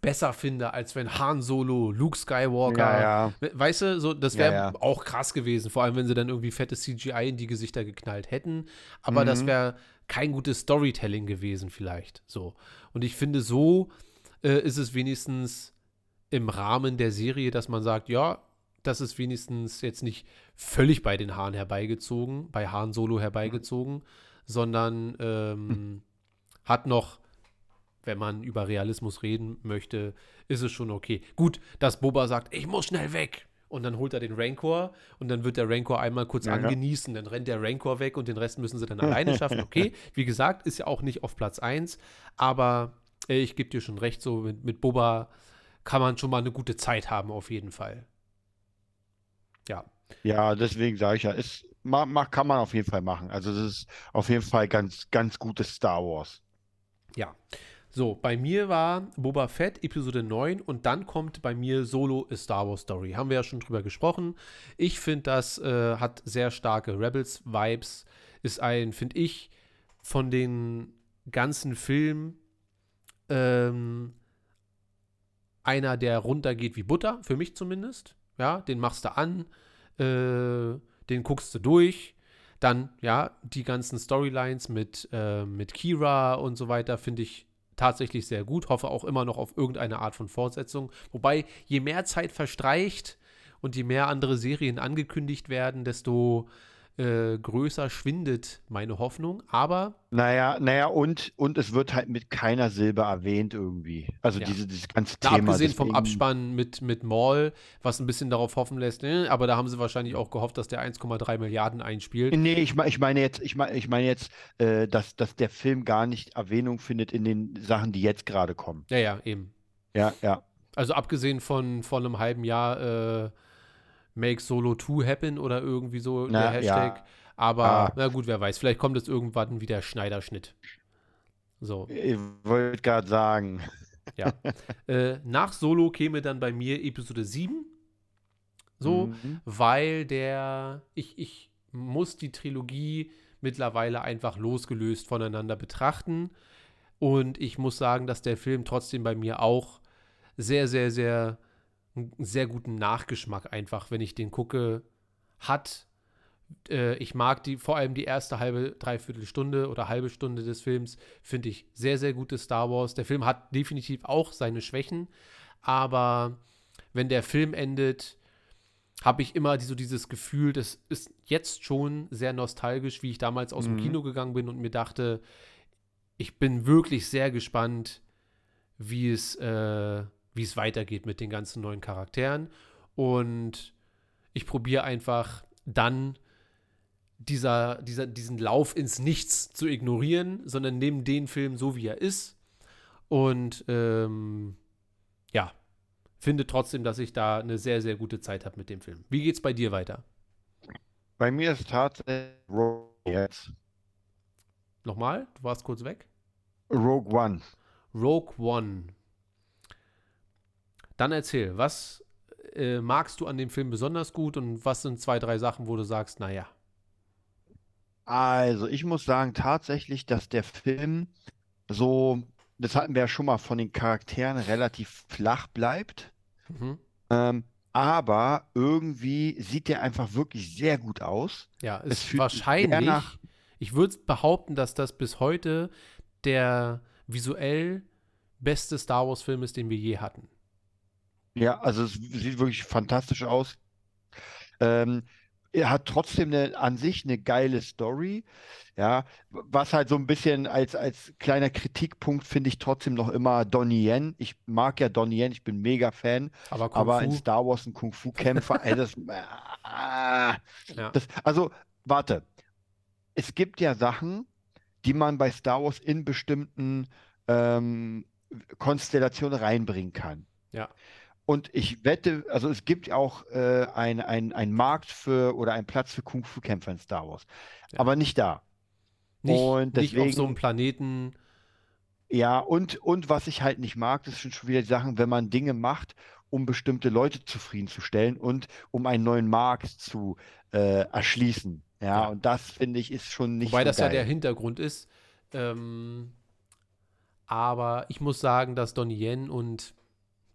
besser finde, als wenn Han Solo, Luke Skywalker, Ja, ja. We- Weißt du, so, das wäre ja. auch krass gewesen, vor allem wenn sie dann irgendwie fettes CGI in die Gesichter geknallt hätten. Aber das Mhm. wäre kein gutes Storytelling gewesen, vielleicht. So. Und ich finde, so äh, ist es wenigstens im Rahmen der Serie, dass man sagt, ja, das ist wenigstens jetzt nicht völlig bei den Haaren herbeigezogen, bei Hahn Solo herbeigezogen, sondern ähm, hat noch wenn man über Realismus reden möchte, ist es schon okay. Gut, dass Boba sagt, ich muss schnell weg. Und dann holt er den Rancor und dann wird der Rancor einmal kurz Ja, ja. angenießen, dann rennt der Rancor weg und den Rest müssen sie dann alleine schaffen. Okay, wie gesagt, ist ja auch nicht auf Platz 1, aber äh, ich gebe dir schon recht, so mit, mit Boba kann man schon mal eine gute Zeit haben, auf jeden Fall. Ja, Ja, deswegen sage ich ja, ist, ma, ma, kann man auf jeden Fall machen. Also das ist auf jeden Fall ganz, ganz gutes Star Wars. Ja. So, bei mir war Boba Fett Episode 9 und dann kommt bei mir Solo A Star Wars Story. Haben wir ja schon drüber gesprochen. Ich finde, das äh, hat sehr starke Rebels-Vibes. Ist ein, finde ich, von den ganzen Filmen ähm, einer, der runtergeht wie Butter, für mich zumindest. Ja, den machst du an, äh, den guckst du durch. Dann, ja, die ganzen Storylines mit, äh, mit Kira und so weiter finde ich tatsächlich sehr gut. Hoffe auch immer noch auf irgendeine Art von Fortsetzung. Wobei, je mehr Zeit verstreicht und je mehr andere Serien angekündigt werden, desto äh, größer schwindet meine Hoffnung. Aber Naja, naja, und, und es wird halt mit keiner Silbe erwähnt irgendwie. Also Ja. diese, dieses ganze Na, Thema. abgesehen vom deswegen- Abspann mit, mit Maul, was ein bisschen darauf hoffen lässt, äh, aber da haben sie wahrscheinlich auch gehofft, dass der 1,3 Milliarden einspielt. Nee, ich, ich meine jetzt, ich meine, ich meine jetzt, äh, dass, dass der Film gar nicht Erwähnung findet in den Sachen, die jetzt gerade kommen. Ja, ja, eben. Ja, ja. Also abgesehen von, von einem halben Jahr äh, Make Solo 2 happen oder irgendwie so Na, der Hashtag. ja. Aber Ah. na gut, wer weiß, vielleicht kommt es irgendwann wie der Schneiderschnitt. So. Ich wollte gerade sagen. Äh, nach Solo käme dann bei mir Episode 7. So, Mhm. weil der, ich, ich muss die Trilogie mittlerweile einfach losgelöst voneinander betrachten. Und ich muss sagen, dass der Film trotzdem bei mir auch sehr, sehr, sehr, einen sehr guten Nachgeschmack einfach, wenn ich den gucke, hat. Äh, ich mag die, vor allem die erste halbe, dreiviertel Stunde oder halbe Stunde des Films, finde ich sehr, sehr gutes Star Wars. Der Film hat definitiv auch seine Schwächen, aber wenn der Film endet, habe ich immer so dieses Gefühl, das ist jetzt schon sehr nostalgisch, wie ich damals aus dem Mhm. Kino gegangen bin und mir dachte, ich bin wirklich sehr gespannt, wie es, äh, wie es weitergeht mit den ganzen neuen Charakteren. Und ich probiere einfach dann dieser, dieser, diesen Lauf ins Nichts zu ignorieren, sondern nimm den Film so, wie er ist. Und ähm, ja, finde trotzdem, dass ich da eine sehr, sehr gute Zeit habe mit dem Film. Wie geht's bei dir weiter? Bei mir ist tatsächlich Rogue jetzt. Nochmal, du warst kurz weg. Rogue One. Rogue One. Dann erzähl, was äh, magst du an dem Film besonders gut und was sind zwei, drei Sachen, wo du sagst, naja. Also, ich muss sagen, tatsächlich, dass der Film so, das hatten wir ja schon mal von den Charakteren relativ flach bleibt. Mhm. Ähm, aber irgendwie sieht der einfach wirklich sehr gut aus. Ja, Es ist wahrscheinlich, ich würde behaupten, dass das bis heute der visuell beste Star Wars-Film ist, den wir je hatten. Ja, also es sieht wirklich fantastisch aus. Ähm, er hat trotzdem eine, an sich eine geile Story. Ja, was halt so ein bisschen als, als kleiner Kritikpunkt finde ich trotzdem noch immer Donnie Yen. Ich mag ja Donnie Yen, ich bin mega Fan, Aber Kung aber Fu, in Star Wars ein Kung-Fu-Kämpfer, ey, das, ah, ja. das, also, warte. Es gibt ja Sachen, die man bei Star Wars in bestimmten ähm, Konstellationen reinbringen kann. Ja. Und ich wette, also es gibt auch äh, ein, ein, Markt für oder einen Platz für Kung-Fu-Kämpfer in Star Wars, Ja. aber nicht da. nicht, und nicht auf so einem deswegen- Planeten. Ja, und, und was ich halt nicht mag, das sind schon wieder die Sachen, wenn man Dinge macht, um bestimmte Leute zufriedenzustellen und um einen neuen Markt zu äh, erschließen. Ja, Ja. und das finde ich ist schon nicht Wobei so das ja geil. der Hintergrund ist. Ähm, aber ich muss sagen, dass Donnie Yen und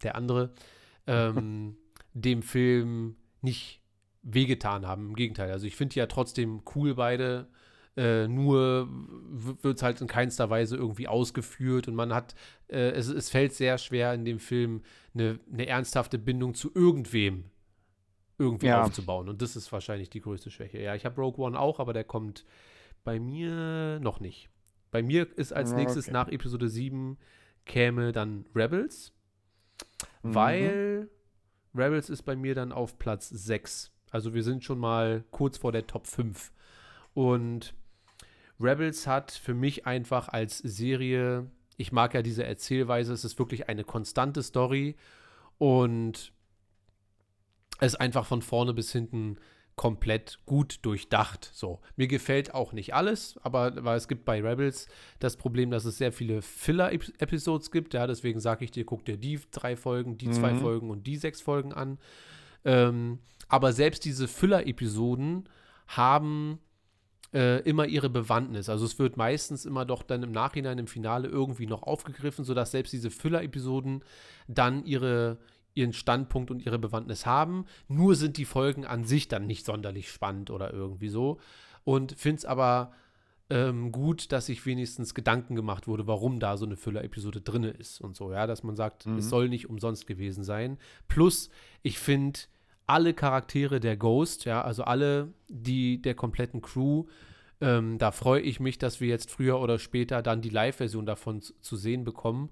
der andere ähm, dem Film nicht wehgetan haben. Im Gegenteil. Also ich finde ja trotzdem cool beide. Äh, nur wird es halt in keinster Weise irgendwie ausgeführt und man hat, äh, es, es fällt sehr schwer in dem Film eine, eine ernsthafte Bindung zu irgendwem irgendwie Ja. aufzubauen. Und das ist wahrscheinlich die größte Schwäche. Ja, ich habe Rogue One auch, aber der kommt bei mir noch nicht. Bei mir ist als nächstes okay. nach Episode 7 käme dann Rebels, Mhm. weil Rebels ist bei mir dann auf Platz 6. Also wir sind schon mal kurz vor der Top 5. Und Rebels hat für mich einfach als Serie, ich mag ja diese Erzählweise, es ist wirklich eine konstante Story und es einfach von vorne bis hinten komplett gut durchdacht. So, mir gefällt auch nicht alles, aber weil es gibt bei Rebels das Problem, dass es sehr viele Filler-Episodes gibt. Ja, deswegen sage ich dir, guck dir die drei Folgen, die zwei Mhm. Folgen und die sechs Folgen an. Ähm, aber selbst diese Filler-Episoden haben äh, immer ihre Bewandtnis. Also es wird meistens immer doch dann im Nachhinein im Finale irgendwie noch aufgegriffen, sodass selbst diese Filler-Episoden dann ihre, ihren Standpunkt und ihre Bewandtnis haben. Nur sind die Folgen an sich dann nicht sonderlich spannend oder irgendwie so. Und finde es aber ähm, gut, dass sich wenigstens Gedanken gemacht wurde, warum da so eine Füller-Episode drin ist und so, ja, dass man sagt, Mhm. es soll nicht umsonst gewesen sein. Plus, ich finde alle Charaktere der Ghost, ja, also alle die der kompletten Crew, ähm, da freue ich mich, dass wir jetzt früher oder später dann die Live-Version davon zu, zu sehen bekommen.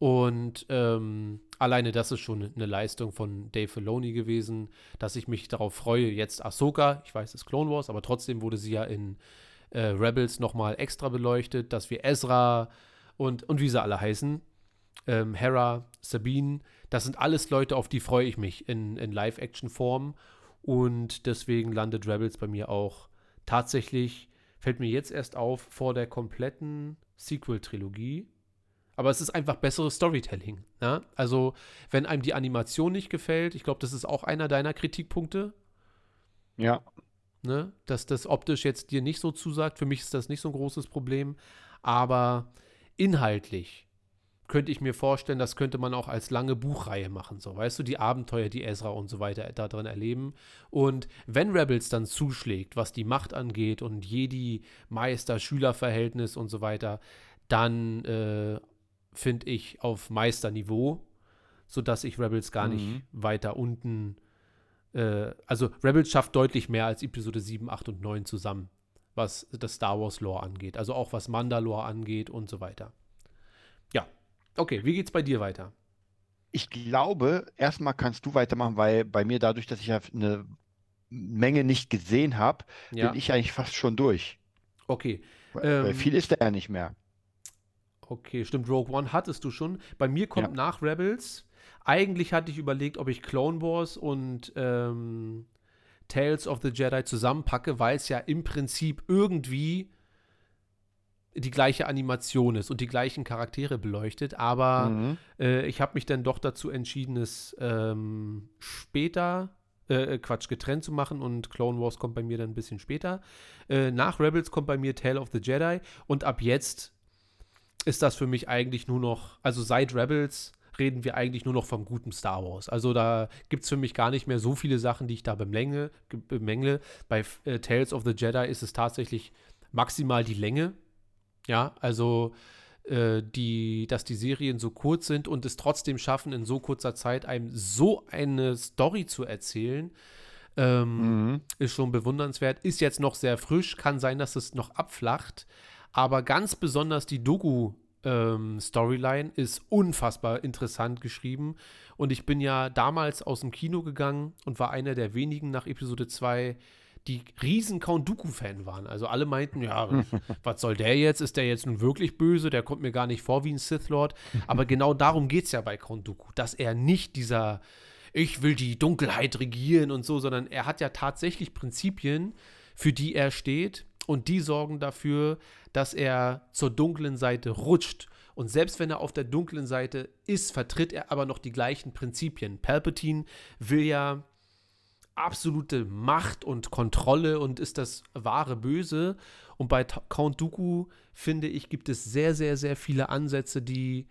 Und ähm, alleine das ist schon eine Leistung von Dave Filoni gewesen, dass ich mich darauf freue. Jetzt Ahsoka, ich weiß, es ist Clone Wars, aber trotzdem wurde sie ja in äh, Rebels nochmal extra beleuchtet, dass wir Ezra und, und wie sie alle heißen, ähm, Hera, Sabine, das sind alles Leute, auf die freue ich mich in, in Live-Action-Form. Und deswegen landet Rebels bei mir auch tatsächlich, fällt mir jetzt erst auf, vor der kompletten Sequel-Trilogie. Aber es ist einfach besseres Storytelling. Ne? Also, wenn einem die Animation nicht gefällt, ich glaube, das ist auch einer deiner Kritikpunkte, Ja, ne? dass das optisch jetzt dir nicht so zusagt. Für mich ist das nicht so ein großes Problem. Aber inhaltlich könnte ich mir vorstellen, das könnte man auch als lange Buchreihe machen. So, weißt du, die Abenteuer, die Ezra und so weiter da drin erleben. Und wenn Rebels dann zuschlägt, was die Macht angeht und Jedi-Meister-Schüler-Verhältnis und so weiter, dann äh, finde ich auf Meisterniveau, sodass ich Rebels gar nicht Mhm. weiter unten äh, also Rebels schafft deutlich mehr als Episode 7, 8 und 9 zusammen, was das Star Wars Lore angeht. Also auch was Mandalore angeht und so weiter. Ja, okay, wie geht's bei dir weiter? ich glaube, erstmal kannst du weitermachen, weil bei mir dadurch, dass ich ja eine Menge nicht gesehen habe, Ja, bin ich eigentlich fast schon durch. okay. Ähm, viel ist da ja nicht mehr. Okay, stimmt. Rogue One hattest du schon. Bei mir kommt Ja. nach Rebels. Eigentlich hatte ich überlegt, ob ich Clone Wars und ähm, Tales of the Jedi zusammenpacke, weil es ja im Prinzip irgendwie die gleiche Animation ist und die gleichen Charaktere beleuchtet. Aber Mhm. äh, ich habe mich dann doch dazu entschieden, es ähm, später, äh, Quatsch, getrennt zu machen und Clone Wars kommt bei mir dann ein bisschen später. Äh, nach Rebels kommt bei mir Tale of the Jedi und ab jetzt ist das für mich eigentlich nur noch, also seit Rebels reden wir eigentlich nur noch vom guten Star Wars. Also da gibt es für mich gar nicht mehr so viele Sachen, die ich da bemängle. bemängle. Bei äh, Tales of the Jedi ist es tatsächlich maximal die Länge. Ja, also äh, die, dass die Serien so kurz sind und es trotzdem schaffen, in so kurzer Zeit einem so eine Story zu erzählen, ähm, Mhm. ist schon bewundernswert. Ist jetzt noch sehr frisch, kann sein, dass es noch abflacht, aber ganz besonders die Doku-Storyline ist unfassbar interessant geschrieben. Und ich bin ja damals aus dem Kino gegangen und war einer der wenigen nach Episode 2, die riesen Count Dooku-Fan waren. Also alle meinten, ja, was soll der jetzt? Ist der jetzt nun wirklich böse? Der kommt mir gar nicht vor wie ein Sith Lord. Aber genau darum geht es ja bei Count Dooku, dass er nicht dieser ich will die Dunkelheit regieren und so, sondern er hat ja tatsächlich Prinzipien, für die er steht und die sorgen dafür, dass er zur dunklen Seite rutscht. Und selbst wenn er auf der dunklen Seite ist, vertritt er aber noch die gleichen Prinzipien. Palpatine will ja absolute Macht und Kontrolle und ist das wahre Böse. Und bei Count Dooku, finde ich, gibt es sehr, sehr, sehr viele Ansätze, die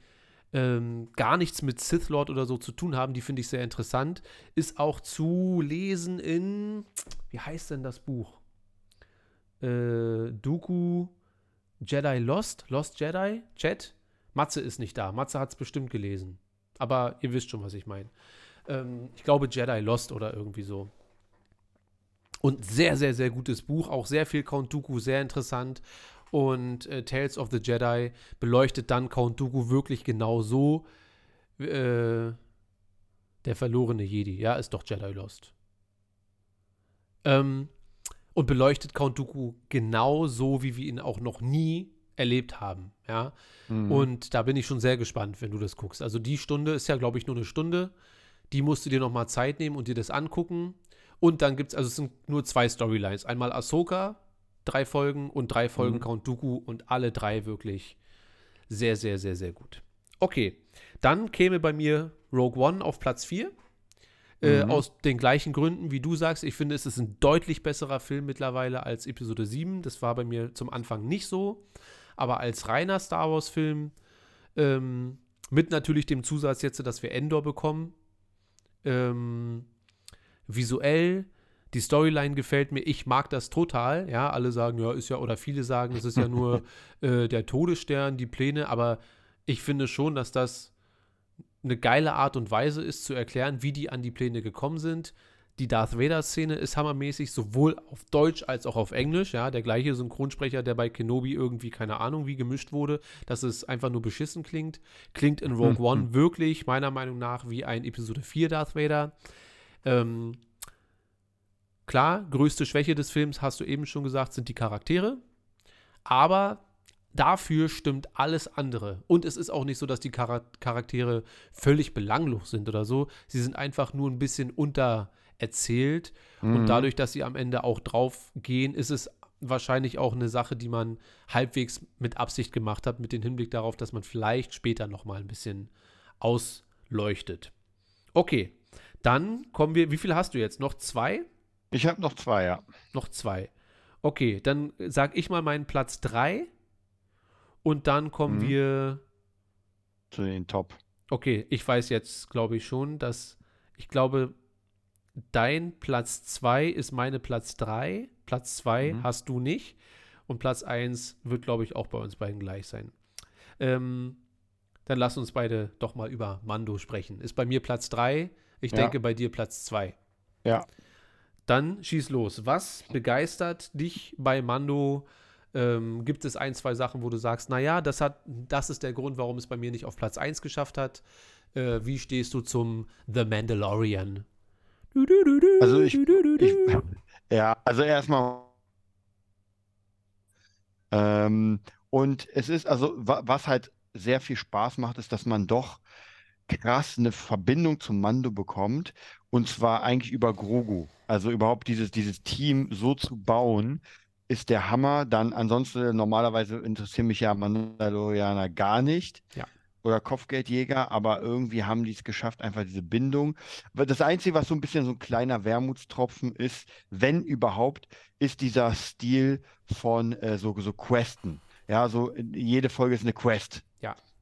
ähm, gar nichts mit Sith Lord oder so zu tun haben. Die finde ich sehr interessant. Ist auch zu lesen in, wie heißt denn das Buch? Äh, Dooku Jedi Lost? Lost Jedi? Chat? Matze ist nicht da. Matze hat es bestimmt gelesen. Aber ihr wisst schon, was ich meine. Ähm, ich glaube Jedi Lost oder irgendwie so. Und sehr, sehr, sehr gutes Buch. Auch sehr viel Count Dooku, sehr interessant. Und äh, Tales of the Jedi beleuchtet dann Count Dooku wirklich genau so. Äh, der verlorene Jedi. Ja, ist doch Jedi Lost. Ähm, und beleuchtet Count Dooku genau so, wie wir ihn auch noch nie erlebt haben. Ja. Mhm. Und da bin ich schon sehr gespannt, wenn du das guckst. Also die Stunde ist ja, glaube ich, nur eine Stunde. Die musst du dir noch mal Zeit nehmen und dir das angucken. Und dann gibt es, also es sind nur zwei Storylines. Einmal Ahsoka, drei Folgen und drei Folgen Mhm. Count Dooku und alle drei wirklich sehr, sehr, sehr, sehr gut. Okay, dann käme bei mir Rogue One auf Platz 4. Äh, Mhm. aus den gleichen Gründen, wie du sagst. Ich finde, es ist ein deutlich besserer Film mittlerweile als Episode 7. Das war bei mir zum Anfang nicht so. Aber als reiner Star Wars-Film, ähm, mit natürlich dem Zusatz jetzt, dass wir Endor bekommen, ähm, visuell, die Storyline gefällt mir, ich mag das total. Ja, alle sagen, ja, ist ja, oder viele sagen, es ist ja nur äh, der Todesstern, die Pläne, aber ich finde schon, dass das eine geile Art und Weise ist, zu erklären, wie die an die Pläne gekommen sind. Die Darth Vader-Szene ist hammermäßig, sowohl auf Deutsch als auch auf Englisch. Ja, der gleiche Synchronsprecher, der bei Kenobi irgendwie, keine Ahnung, wie gemischt wurde, dass es einfach nur beschissen klingt. Klingt in Rogue Mhm. One wirklich, meiner Meinung nach, wie ein Episode 4 Darth Vader. Ähm, klar, größte Schwäche des Films, hast du eben schon gesagt, sind die Charaktere. Aber dafür stimmt alles andere. Und es ist auch nicht so, dass die Chara Charaktere völlig belanglos sind oder so. Sie sind einfach nur ein bisschen untererzählt. Und Mhm. dadurch, dass sie am Ende auch drauf gehen, ist es wahrscheinlich auch eine Sache, die man halbwegs mit Absicht gemacht hat, mit dem Hinblick darauf, dass man vielleicht später noch mal ein bisschen ausleuchtet. Okay, dann kommen wir, wie viel hast du jetzt? Noch zwei? Ich habe noch zwei, ja. Noch zwei. Okay, dann sag ich mal meinen Platz drei und dann kommen Mhm. wir. Zu den Top. Okay, ich weiß jetzt, glaube ich schon, dass ich glaube, dein Platz 2 ist meine Platz 3. Platz 2 Mhm. hast du nicht. Und Platz 1 wird, glaube ich, auch bei uns beiden gleich sein. Ähm, dann lass uns beide doch mal über Mando sprechen. Ist bei mir Platz 3. Ich Ja. denke bei dir Platz 2. Ja. Dann schieß los. Was begeistert dich bei Mando? Ähm, gibt es ein, zwei Sachen, wo du sagst, naja, das, hat, das ist der Grund, warum es bei mir nicht auf Platz 1 geschafft hat? Äh, wie stehst du zum The Mandalorian? Also ich, ich ja, also erstmal ähm, und es ist also, wa was halt sehr viel Spaß macht, ist, dass man doch krass eine Verbindung zum Mando bekommt. Und zwar eigentlich über Grogu. Also überhaupt dieses, dieses Team so zu bauen, ist der Hammer. Dann ansonsten normalerweise interessieren mich ja Mandalorianer gar nicht. Ja. Oder Kopfgeldjäger, aber irgendwie haben die es geschafft, einfach diese Bindung. Das Einzige, was so ein bisschen so ein kleiner Wermutstropfen ist, wenn überhaupt, ist dieser Stil von äh, so, so Questen. Ja, so jede Folge ist eine Quest.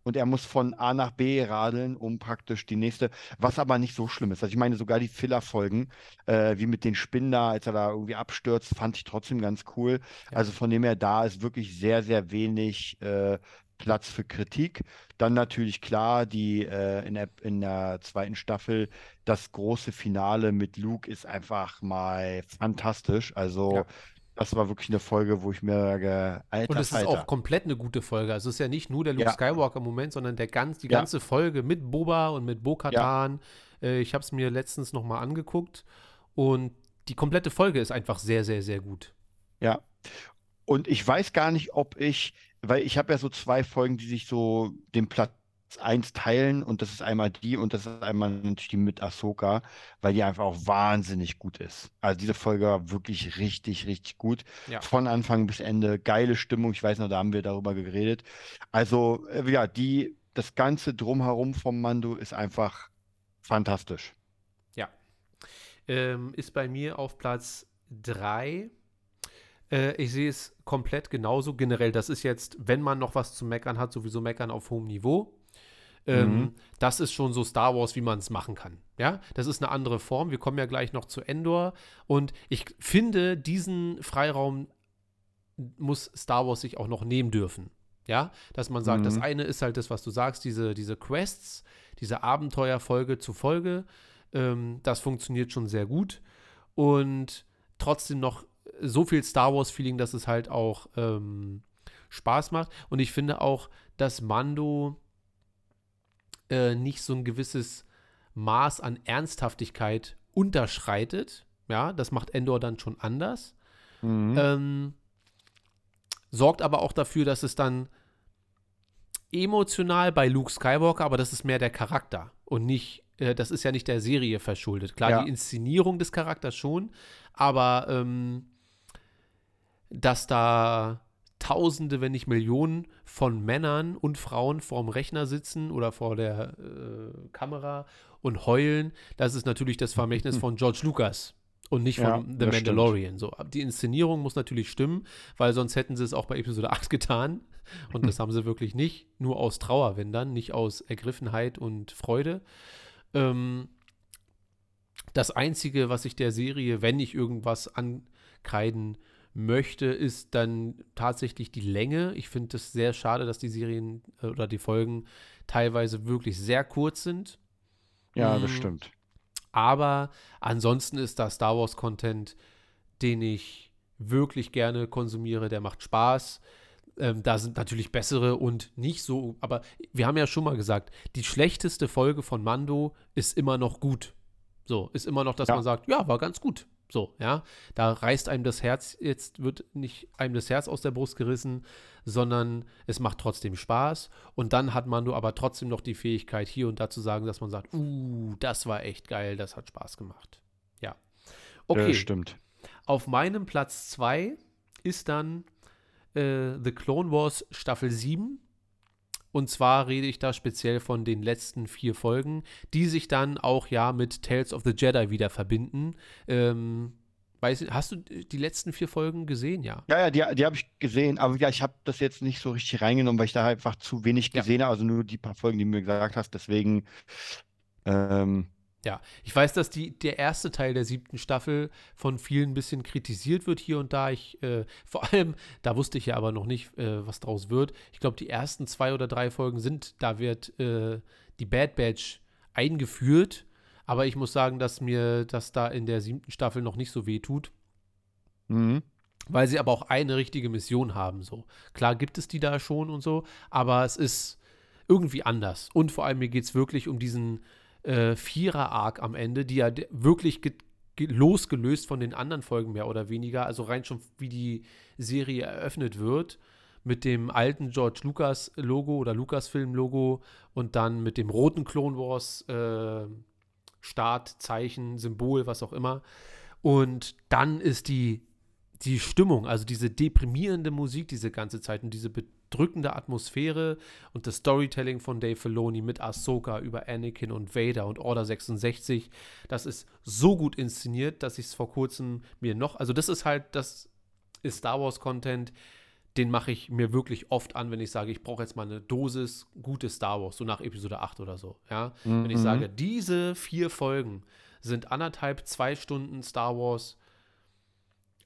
Und er muss von A nach B radeln, um praktisch die nächste, was aber nicht so schlimm ist. Also ich meine, sogar die Filler-Folgen, äh, wie mit den Spinnen da, als er da irgendwie abstürzt, fand ich trotzdem ganz cool. Ja. Also von dem her, da ist wirklich sehr, sehr wenig äh, Platz für Kritik. Dann natürlich klar, die äh, in, der, in der zweiten Staffel, das große Finale mit Luke ist einfach mal fantastisch. Also ja. Das war wirklich eine Folge, wo ich mir sage, Alter, Und es ist auch komplett eine gute Folge. Also es ist ja nicht nur der Luke ja. Skywalker Moment, sondern der ganz, die ganze Folge mit Boba und mit Bo-Katan. Äh, ich habe es mir letztens nochmal angeguckt und die komplette Folge ist einfach sehr, sehr, sehr gut. Ja. Und ich weiß gar nicht, ob ich weil ich habe ja so zwei Folgen, die sich so den Platz 1 teilen und das ist einmal die und das ist einmal natürlich die mit Ahsoka, weil die einfach auch wahnsinnig gut ist. Also diese Folge war wirklich richtig, richtig gut. Ja. Von Anfang bis Ende, geile Stimmung. Ich weiß noch, da haben wir darüber geredet. Also äh, ja, die, das ganze Drumherum vom Mando ist einfach fantastisch. Ja. Ähm, ist bei mir auf Platz 3 äh, ich sehe es komplett genauso. Generell, das ist jetzt, wenn man noch was zu meckern hat, sowieso meckern auf hohem Niveau. Ähm, mhm. Das ist schon so Star Wars, wie man es machen kann. Ja, das ist eine andere Form. Wir kommen ja gleich noch zu Endor. Und ich finde, diesen Freiraum muss Star Wars sich auch noch nehmen dürfen. Ja, dass man sagt, mhm. das eine ist halt das, was du sagst, diese, diese Quests, diese Abenteuerfolge zu Folge. Ähm, das funktioniert schon sehr gut. Und trotzdem noch so viel Star Wars-Feeling, dass es halt auch ähm, Spaß macht. Und ich finde auch, dass Mando äh, nicht so ein gewisses Maß an Ernsthaftigkeit unterschreitet. Ja, das macht Endor dann schon anders. Mhm. Ähm, sorgt aber auch dafür, dass es dann emotional bei Luke Skywalker, aber das ist mehr der Charakter und nicht, äh, das ist ja nicht der Serie verschuldet. Klar, ja. die Inszenierung des Charakters schon, aber ähm, dass da Tausende, wenn nicht Millionen von Männern und Frauen vorm Rechner sitzen oder vor der äh, Kamera und heulen. Das ist natürlich das Vermächtnis von George Lucas und nicht von ja, The Mandalorian. So, die Inszenierung muss natürlich stimmen, weil sonst hätten sie es auch bei Episode 8 getan. Und das haben sie wirklich nicht. Nur aus Trauer, wenn dann, nicht aus Ergriffenheit und Freude. Ähm, das Einzige, was ich der Serie, wenn ich irgendwas ankreiden möchte, ist dann tatsächlich die Länge. Ich finde es sehr schade, dass die Serien äh, oder die Folgen teilweise wirklich sehr kurz sind. Ja, das mhm. stimmt. Aber ansonsten ist da Star Wars Content, den ich wirklich gerne konsumiere, der macht Spaß. Ähm, da sind natürlich bessere und nicht so, aber wir haben ja schon mal gesagt, die schlechteste Folge von Mando ist immer noch gut. So, ist immer noch, dass ja. man sagt, ja, war ganz gut. So, ja, da reißt einem das Herz, jetzt wird nicht einem das Herz aus der Brust gerissen, sondern es macht trotzdem Spaß. Und dann hat man nur aber trotzdem noch die Fähigkeit, hier und da zu sagen, dass man sagt, uh, das war echt geil, das hat Spaß gemacht. Ja. Okay. Ja, stimmt. Auf meinem Platz 2 ist dann äh, The Clone Wars Staffel 7. Und zwar rede ich da speziell von den letzten vier Folgen, die sich dann auch ja mit Tales of the Jedi wieder verbinden. Ähm, weiß, hast du die letzten vier Folgen gesehen, ja? Ja, ja, die, die habe ich gesehen, aber ja, ich habe das jetzt nicht so richtig reingenommen, weil ich da einfach zu wenig gesehen ja. habe, also nur die paar Folgen, die du mir gesagt hast, deswegen ähm, ja, ich weiß, dass die, der erste Teil der siebten Staffel von vielen ein bisschen kritisiert wird hier und da. Ich, äh, vor allem, da wusste ich ja aber noch nicht, äh, was draus wird. Ich glaube, die ersten zwei oder drei Folgen sind, da wird äh, die Bad Batch eingeführt. Aber ich muss sagen, dass mir das da in der siebten Staffel noch nicht so weh tut. Mhm. Weil sie aber auch eine richtige Mission haben. So. Klar gibt es die da schon und so, aber es ist irgendwie anders. Und vor allem mir geht es wirklich um diesen äh, Vierer-Arc am Ende, die ja wirklich losgelöst von den anderen Folgen mehr oder weniger, also rein schon wie die Serie eröffnet wird, mit dem alten George Lucas Logo oder Lucasfilm Logo und dann mit dem roten Clone Wars äh, Startzeichen, Symbol, was auch immer. Und dann ist die, die Stimmung, also diese deprimierende Musik diese ganze Zeit und diese bedrückende Atmosphäre und das Storytelling von Dave Filoni mit Ahsoka über Anakin und Vader und Order 66, das ist so gut inszeniert, dass ich es vor kurzem mir noch, also das ist halt, das ist Star Wars Content, den mache ich mir wirklich oft an, wenn ich sage, ich brauche jetzt mal eine Dosis gutes Star Wars, so nach Episode 8 oder so. Ja? Mhm. Wenn ich sage, diese vier Folgen sind anderthalb, zwei Stunden Star Wars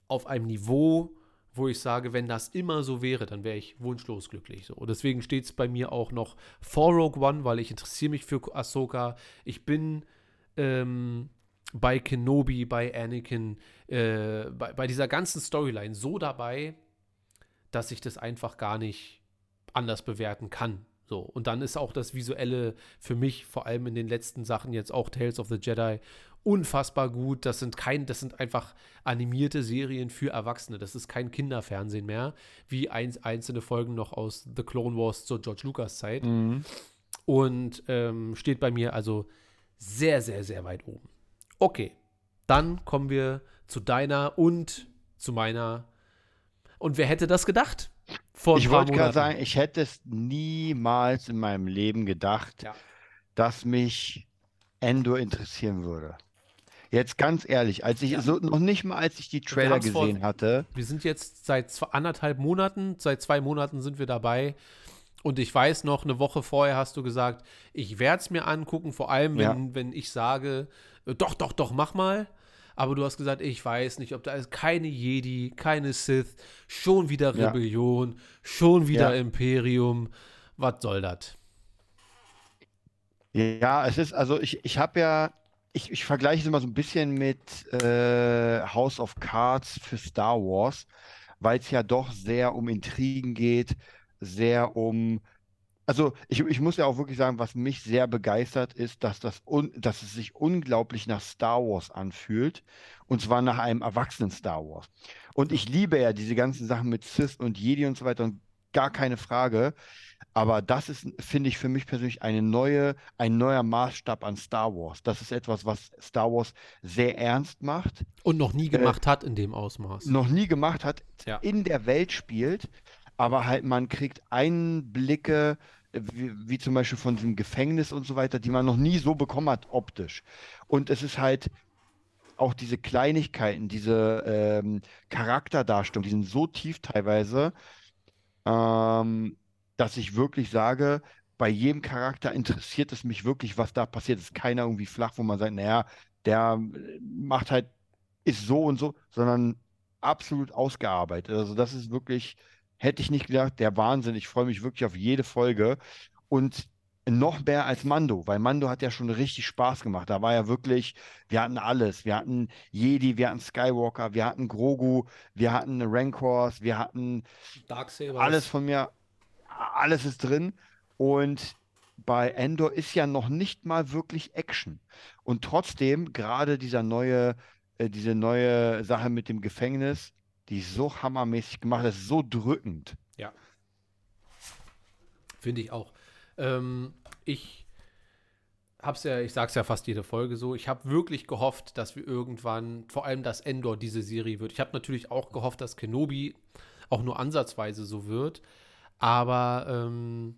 auf einem Niveau, wo ich sage, wenn das immer so wäre, dann wäre ich wunschlos glücklich. So. Und deswegen steht es bei mir auch noch vor Rogue One, weil ich interessiere mich für Ahsoka. Ich bin ähm, bei Kenobi, bei Anakin, äh, bei, bei dieser ganzen Storyline so dabei, dass ich das einfach gar nicht anders bewerten kann. So, und dann ist auch das Visuelle für mich, vor allem in den letzten Sachen, jetzt auch Tales of the Jedi, unfassbar gut. Das sind kein, das sind einfach animierte Serien für Erwachsene. Das ist kein Kinderfernsehen mehr, wie ein, einzelne Folgen noch aus The Clone Wars zur George Lucas Zeit. Mhm. Und ähm, steht bei mir also sehr, sehr, sehr weit oben. Okay, dann kommen wir zu deiner und zu meiner und wer hätte das gedacht? Vor ich wollte gerade sagen, ich hätte es niemals in meinem Leben gedacht, ja. dass mich Endor interessieren würde. Jetzt ganz ehrlich, als ich ja. so noch nicht mal, als ich die Trailer gesehen vor, hatte. Wir sind jetzt seit zwei, anderthalb Monaten, seit zwei Monaten sind wir dabei. Und ich weiß noch, eine Woche vorher hast du gesagt, ich werde es mir angucken, vor allem wenn, ja. wenn ich sage, äh, doch, doch, doch, mach mal. Aber du hast gesagt, ich weiß nicht, ob da ist keine Jedi, keine Sith, schon wieder Rebellion, ja. schon wieder. Imperium. Was soll das? Ja, es ist, also ich, ich habe ja, ich, ich vergleiche es immer so ein bisschen mit äh, House of Cards für Star Wars, weil es ja doch sehr um Intrigen geht, sehr um also ich, ich muss ja auch wirklich sagen, was mich sehr begeistert, ist, dass, das un, dass es sich unglaublich nach Star Wars anfühlt. Und zwar nach einem erwachsenen Star Wars. Und ich liebe ja diese ganzen Sachen mit Sith und Jedi und so weiter und gar keine Frage. Aber das ist, finde ich, für mich persönlich eine neue, ein neuer Maßstab an Star Wars. Das ist etwas, was Star Wars sehr ernst macht. Und noch nie äh, gemacht äh, hat in dem Ausmaß. Noch nie gemacht hat, ja. in der Welt spielt. Aber halt, man kriegt Einblicke wie, wie, zum Beispiel von diesem Gefängnis und so weiter, die man noch nie so bekommen hat optisch. Und es ist halt auch diese Kleinigkeiten, diese ähm, Charakterdarstellung, die sind so tief teilweise, ähm, dass ich wirklich sage, bei jedem Charakter interessiert es mich wirklich, was da passiert. Es ist keiner irgendwie flach, wo man sagt, naja, der macht halt, ist so und so, sondern absolut ausgearbeitet. Also das ist wirklich Hätte ich nicht gedacht, der Wahnsinn. Ich freue mich wirklich auf jede Folge. Und noch mehr als Mando, weil Mando hat ja schon richtig Spaß gemacht. Da war ja wirklich, wir hatten alles. Wir hatten Jedi, wir hatten Skywalker, wir hatten Grogu, wir hatten Rancors, wir hatten alles von mir. Alles ist drin. Und bei Endor ist ja noch nicht mal wirklich Action. Und trotzdem, gerade dieser neue, äh, diese neue Sache mit dem Gefängnis, die ist so hammermäßig gemacht, das ist so drückend. Ja. Finde ich auch. Ähm, ich hab's ja, ich sag's ja fast jede Folge so, ich habe wirklich gehofft, dass wir irgendwann, vor allem dass Endor diese Serie wird. Ich habe natürlich auch gehofft, dass Kenobi auch nur ansatzweise so wird. Aber ähm,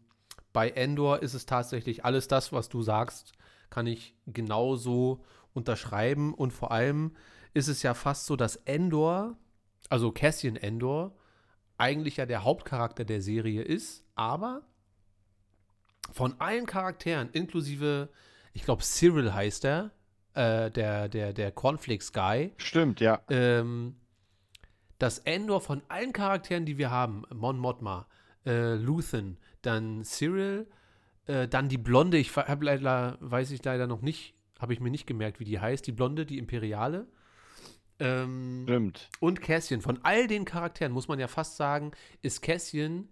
bei Endor ist es tatsächlich alles das, was du sagst, kann ich genauso unterschreiben. Und vor allem ist es ja fast so, dass Endor also Cassian Endor, eigentlich ja der Hauptcharakter der Serie ist, aber von allen Charakteren, inklusive, ich glaube, Cyril heißt er, äh, der, der, der Cornflakes Guy. Stimmt, ja. Ähm, dass Endor von allen Charakteren, die wir haben, Mon Mothma, äh, Luthen, dann Cyril, äh, dann die Blonde, ich habe leider, weiß ich leider noch nicht, habe ich mir nicht gemerkt, wie die heißt, die Blonde, die Imperiale. Ähm, Stimmt. Und Cassian. Von all den Charakteren muss man ja fast sagen, ist Cassian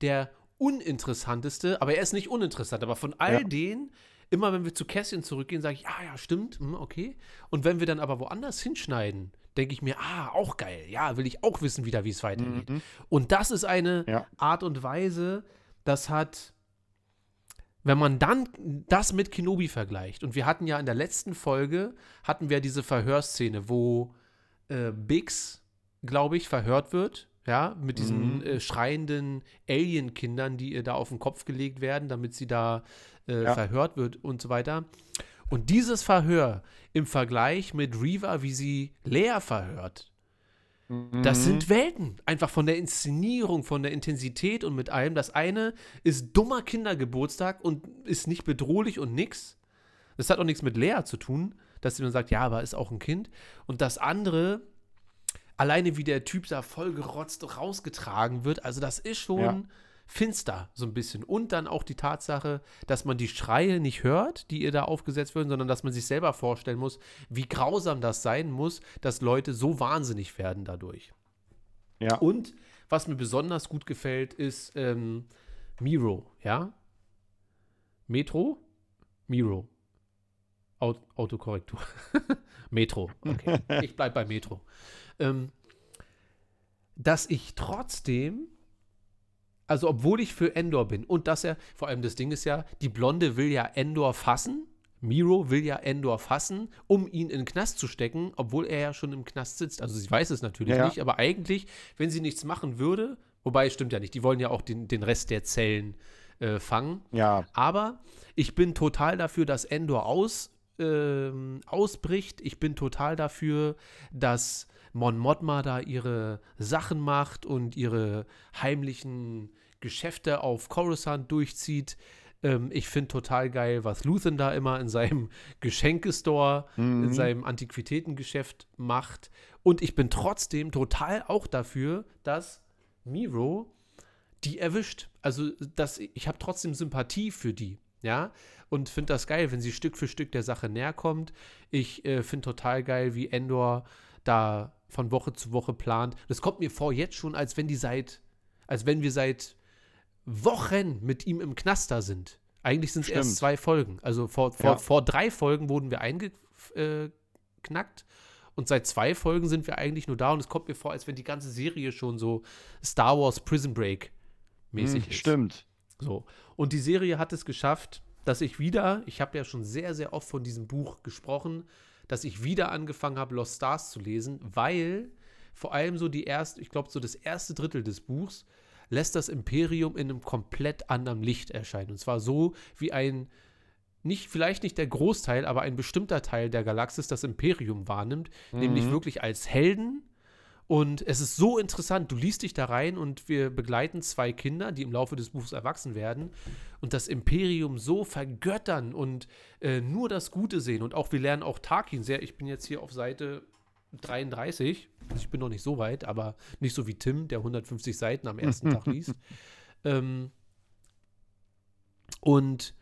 der uninteressanteste, aber er ist nicht uninteressant, aber von all ja. denen immer wenn wir zu Kässchen zurückgehen, sage ich, ja, ja, stimmt, hm, okay. Und wenn wir dann aber woanders hinschneiden, denke ich mir, ah, auch geil, ja, will ich auch wissen wieder, wie es weitergeht. Mhm. Und das ist eine Ja. Art und Weise, das hat, wenn man dann das mit Kenobi vergleicht, und wir hatten ja in der letzten Folge, hatten wir diese Verhörszene, wo äh, Biggs, glaube ich, verhört wird, ja, mit diesen Mhm. äh, schreienden Alien-Kindern, die ihr da auf den Kopf gelegt werden, damit sie da äh, Ja. verhört wird und so weiter. Und dieses Verhör im Vergleich mit Reva, wie sie Lea verhört, das Mhm. sind Welten. Einfach von der Inszenierung, von der Intensität und mit allem. Das eine ist dummer Kindergeburtstag und ist nicht bedrohlich und nix. Das hat auch nichts mit Lea zu tun, dass sie dann sagt, ja, aber ist auch ein Kind. Und das andere, alleine wie der Typ da vollgerotzt rausgetragen wird, also das ist schon Ja. Finster so ein bisschen. Und dann auch die Tatsache, dass man die Schreie nicht hört, die ihr da aufgesetzt werden, sondern dass man sich selber vorstellen muss, wie grausam das sein muss, dass Leute so wahnsinnig werden dadurch. Ja. Und was mir besonders gut gefällt, ist ähm, Miro, ja? Metro? Miro. Aut Autokorrektur. Metro, okay. ich bleib bei Metro. Ähm, dass ich trotzdem, also obwohl ich für Endor bin und dass er, vor allem das Ding ist ja, die Blonde will ja Endor fassen. Miro will ja Endor fassen, um ihn in den Knast zu stecken, obwohl er ja schon im Knast sitzt. Also sie weiß es natürlich Ja, ja. nicht, aber eigentlich, wenn sie nichts machen würde, wobei stimmt ja nicht, die wollen ja auch den, den Rest der Zellen äh, fangen. Ja, Aber ich bin total dafür, dass Endor aus, ähm, ausbricht. Ich bin total dafür, dass Mon Mothma da ihre Sachen macht und ihre heimlichen Geschäfte auf Coruscant durchzieht. Ähm, ich finde total geil, was Luthen da immer in seinem Geschenkestore, in Mhm. seinem Antiquitätengeschäft macht. Und ich bin trotzdem total auch dafür, dass Miro die erwischt. Also, dass ich habe trotzdem Sympathie für die, ja, und finde das geil, wenn sie Stück für Stück der Sache näher kommt. Ich äh, finde total geil, wie Endor da von Woche zu Woche plant. Das kommt mir vor jetzt schon, als wenn die seit, als wenn wir seit Wochen mit ihm im Knaster sind. Eigentlich sind es erst zwei Folgen. Also vor, vor, Ja. vor drei Folgen wurden wir eingeknackt. Und seit zwei Folgen sind wir eigentlich nur da und es kommt mir vor, als wenn die ganze Serie schon so Star Wars Prison Break mäßig Mhm, ist. Stimmt. So. Und die Serie hat es geschafft, dass ich wieder, ich habe ja schon sehr, sehr oft von diesem Buch gesprochen, dass ich wieder angefangen habe, Lost Stars zu lesen, weil vor allem so die erste, ich glaube, so das erste Drittel des Buchs lässt das Imperium in einem komplett anderen Licht erscheinen. Und zwar so, wie ein, nicht, vielleicht nicht der Großteil, aber ein bestimmter Teil der Galaxis das Imperium wahrnimmt, nämlich Mhm. wirklich als Helden. Und es ist so interessant, du liest dich da rein und wir begleiten zwei Kinder, die im Laufe des Buchs erwachsen werden und das Imperium so vergöttern und äh, nur das Gute sehen. Und auch wir lernen auch Tarkin sehr. Ich bin jetzt hier auf Seite 33. Ich bin noch nicht so weit, aber nicht so wie Tim, der 150 Seiten am ersten Tag liest. Ähm, und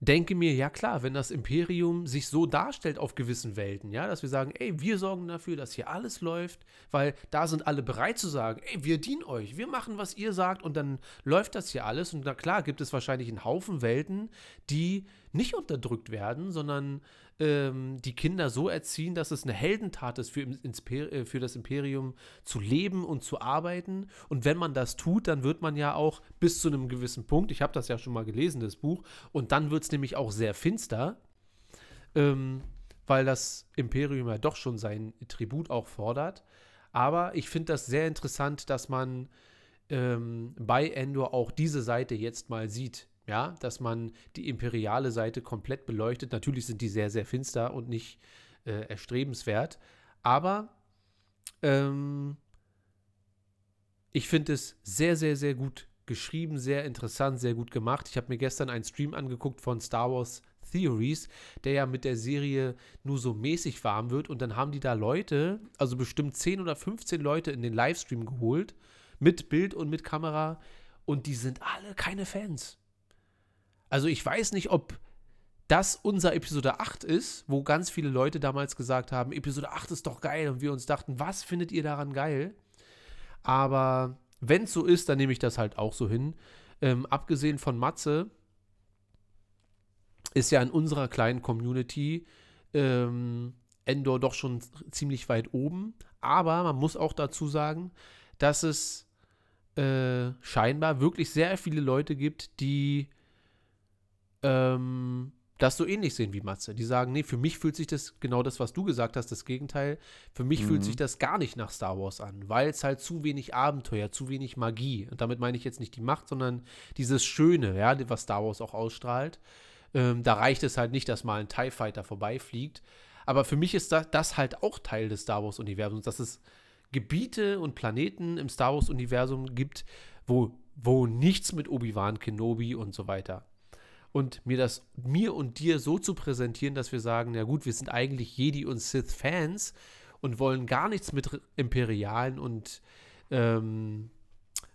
denke mir, ja klar, wenn das Imperium sich so darstellt auf gewissen Welten, ja, dass wir sagen, ey, wir sorgen dafür, dass hier alles läuft, weil da sind alle bereit zu sagen, ey, wir dienen euch, wir machen, was ihr sagt und dann läuft das hier alles und na klar gibt es wahrscheinlich einen Haufen Welten, die nicht unterdrückt werden, sondern ähm, die Kinder so erziehen, dass es eine Heldentat ist, für, äh, für das Imperium zu leben und zu arbeiten. Und wenn man das tut, dann wird man ja auch bis zu einem gewissen Punkt, ich habe das ja schon mal gelesen, das Buch, und dann wird es nämlich auch sehr finster, ähm, weil das Imperium ja doch schon sein Tribut auch fordert. Aber ich finde das sehr interessant, dass man ähm, bei Endor auch diese Seite jetzt mal sieht. Ja, dass man die imperiale Seite komplett beleuchtet. Natürlich sind die sehr, sehr finster und nicht äh, erstrebenswert. Aber ähm, ich finde es sehr, sehr, sehr gut geschrieben, sehr interessant, sehr gut gemacht. Ich habe mir gestern einen Stream angeguckt von Star Wars Theories, der ja mit der Serie nur so mäßig warm wird. Und dann haben die da Leute, also bestimmt 10 oder 15 Leute in den Livestream geholt, mit Bild und mit Kamera. Und die sind alle keine Fans. Also ich weiß nicht, ob das unser Episode 8 ist, wo ganz viele Leute damals gesagt haben, Episode 8 ist doch geil. Und wir uns dachten, was findet ihr daran geil? Aber wenn es so ist, dann nehme ich das halt auch so hin. Ähm, abgesehen von Matze, ist ja in unserer kleinen Community ähm, Endor doch schon ziemlich weit oben. Aber man muss auch dazu sagen, dass es äh, scheinbar wirklich sehr viele Leute gibt, die ähm, das so ähnlich sehen wie Matze. Die sagen, nee, für mich fühlt sich das genau das, was du gesagt hast, das Gegenteil. Für mich mhm. fühlt sich das gar nicht nach Star Wars an, weil es halt zu wenig Abenteuer, zu wenig Magie. Und damit meine ich jetzt nicht die Macht, sondern dieses Schöne, ja, was Star Wars auch ausstrahlt. Ähm, da reicht es halt nicht, dass mal ein TIE Fighter vorbeifliegt. Aber für mich ist das, das halt auch Teil des Star Wars-Universums, dass es Gebiete und Planeten im Star Wars-Universum gibt, wo, wo nichts mit Obi-Wan, Kenobi und so weiter und mir das mir und dir so zu präsentieren, dass wir sagen, ja gut, wir sind eigentlich Jedi und Sith Fans und wollen gar nichts mit Imperialen und ähm,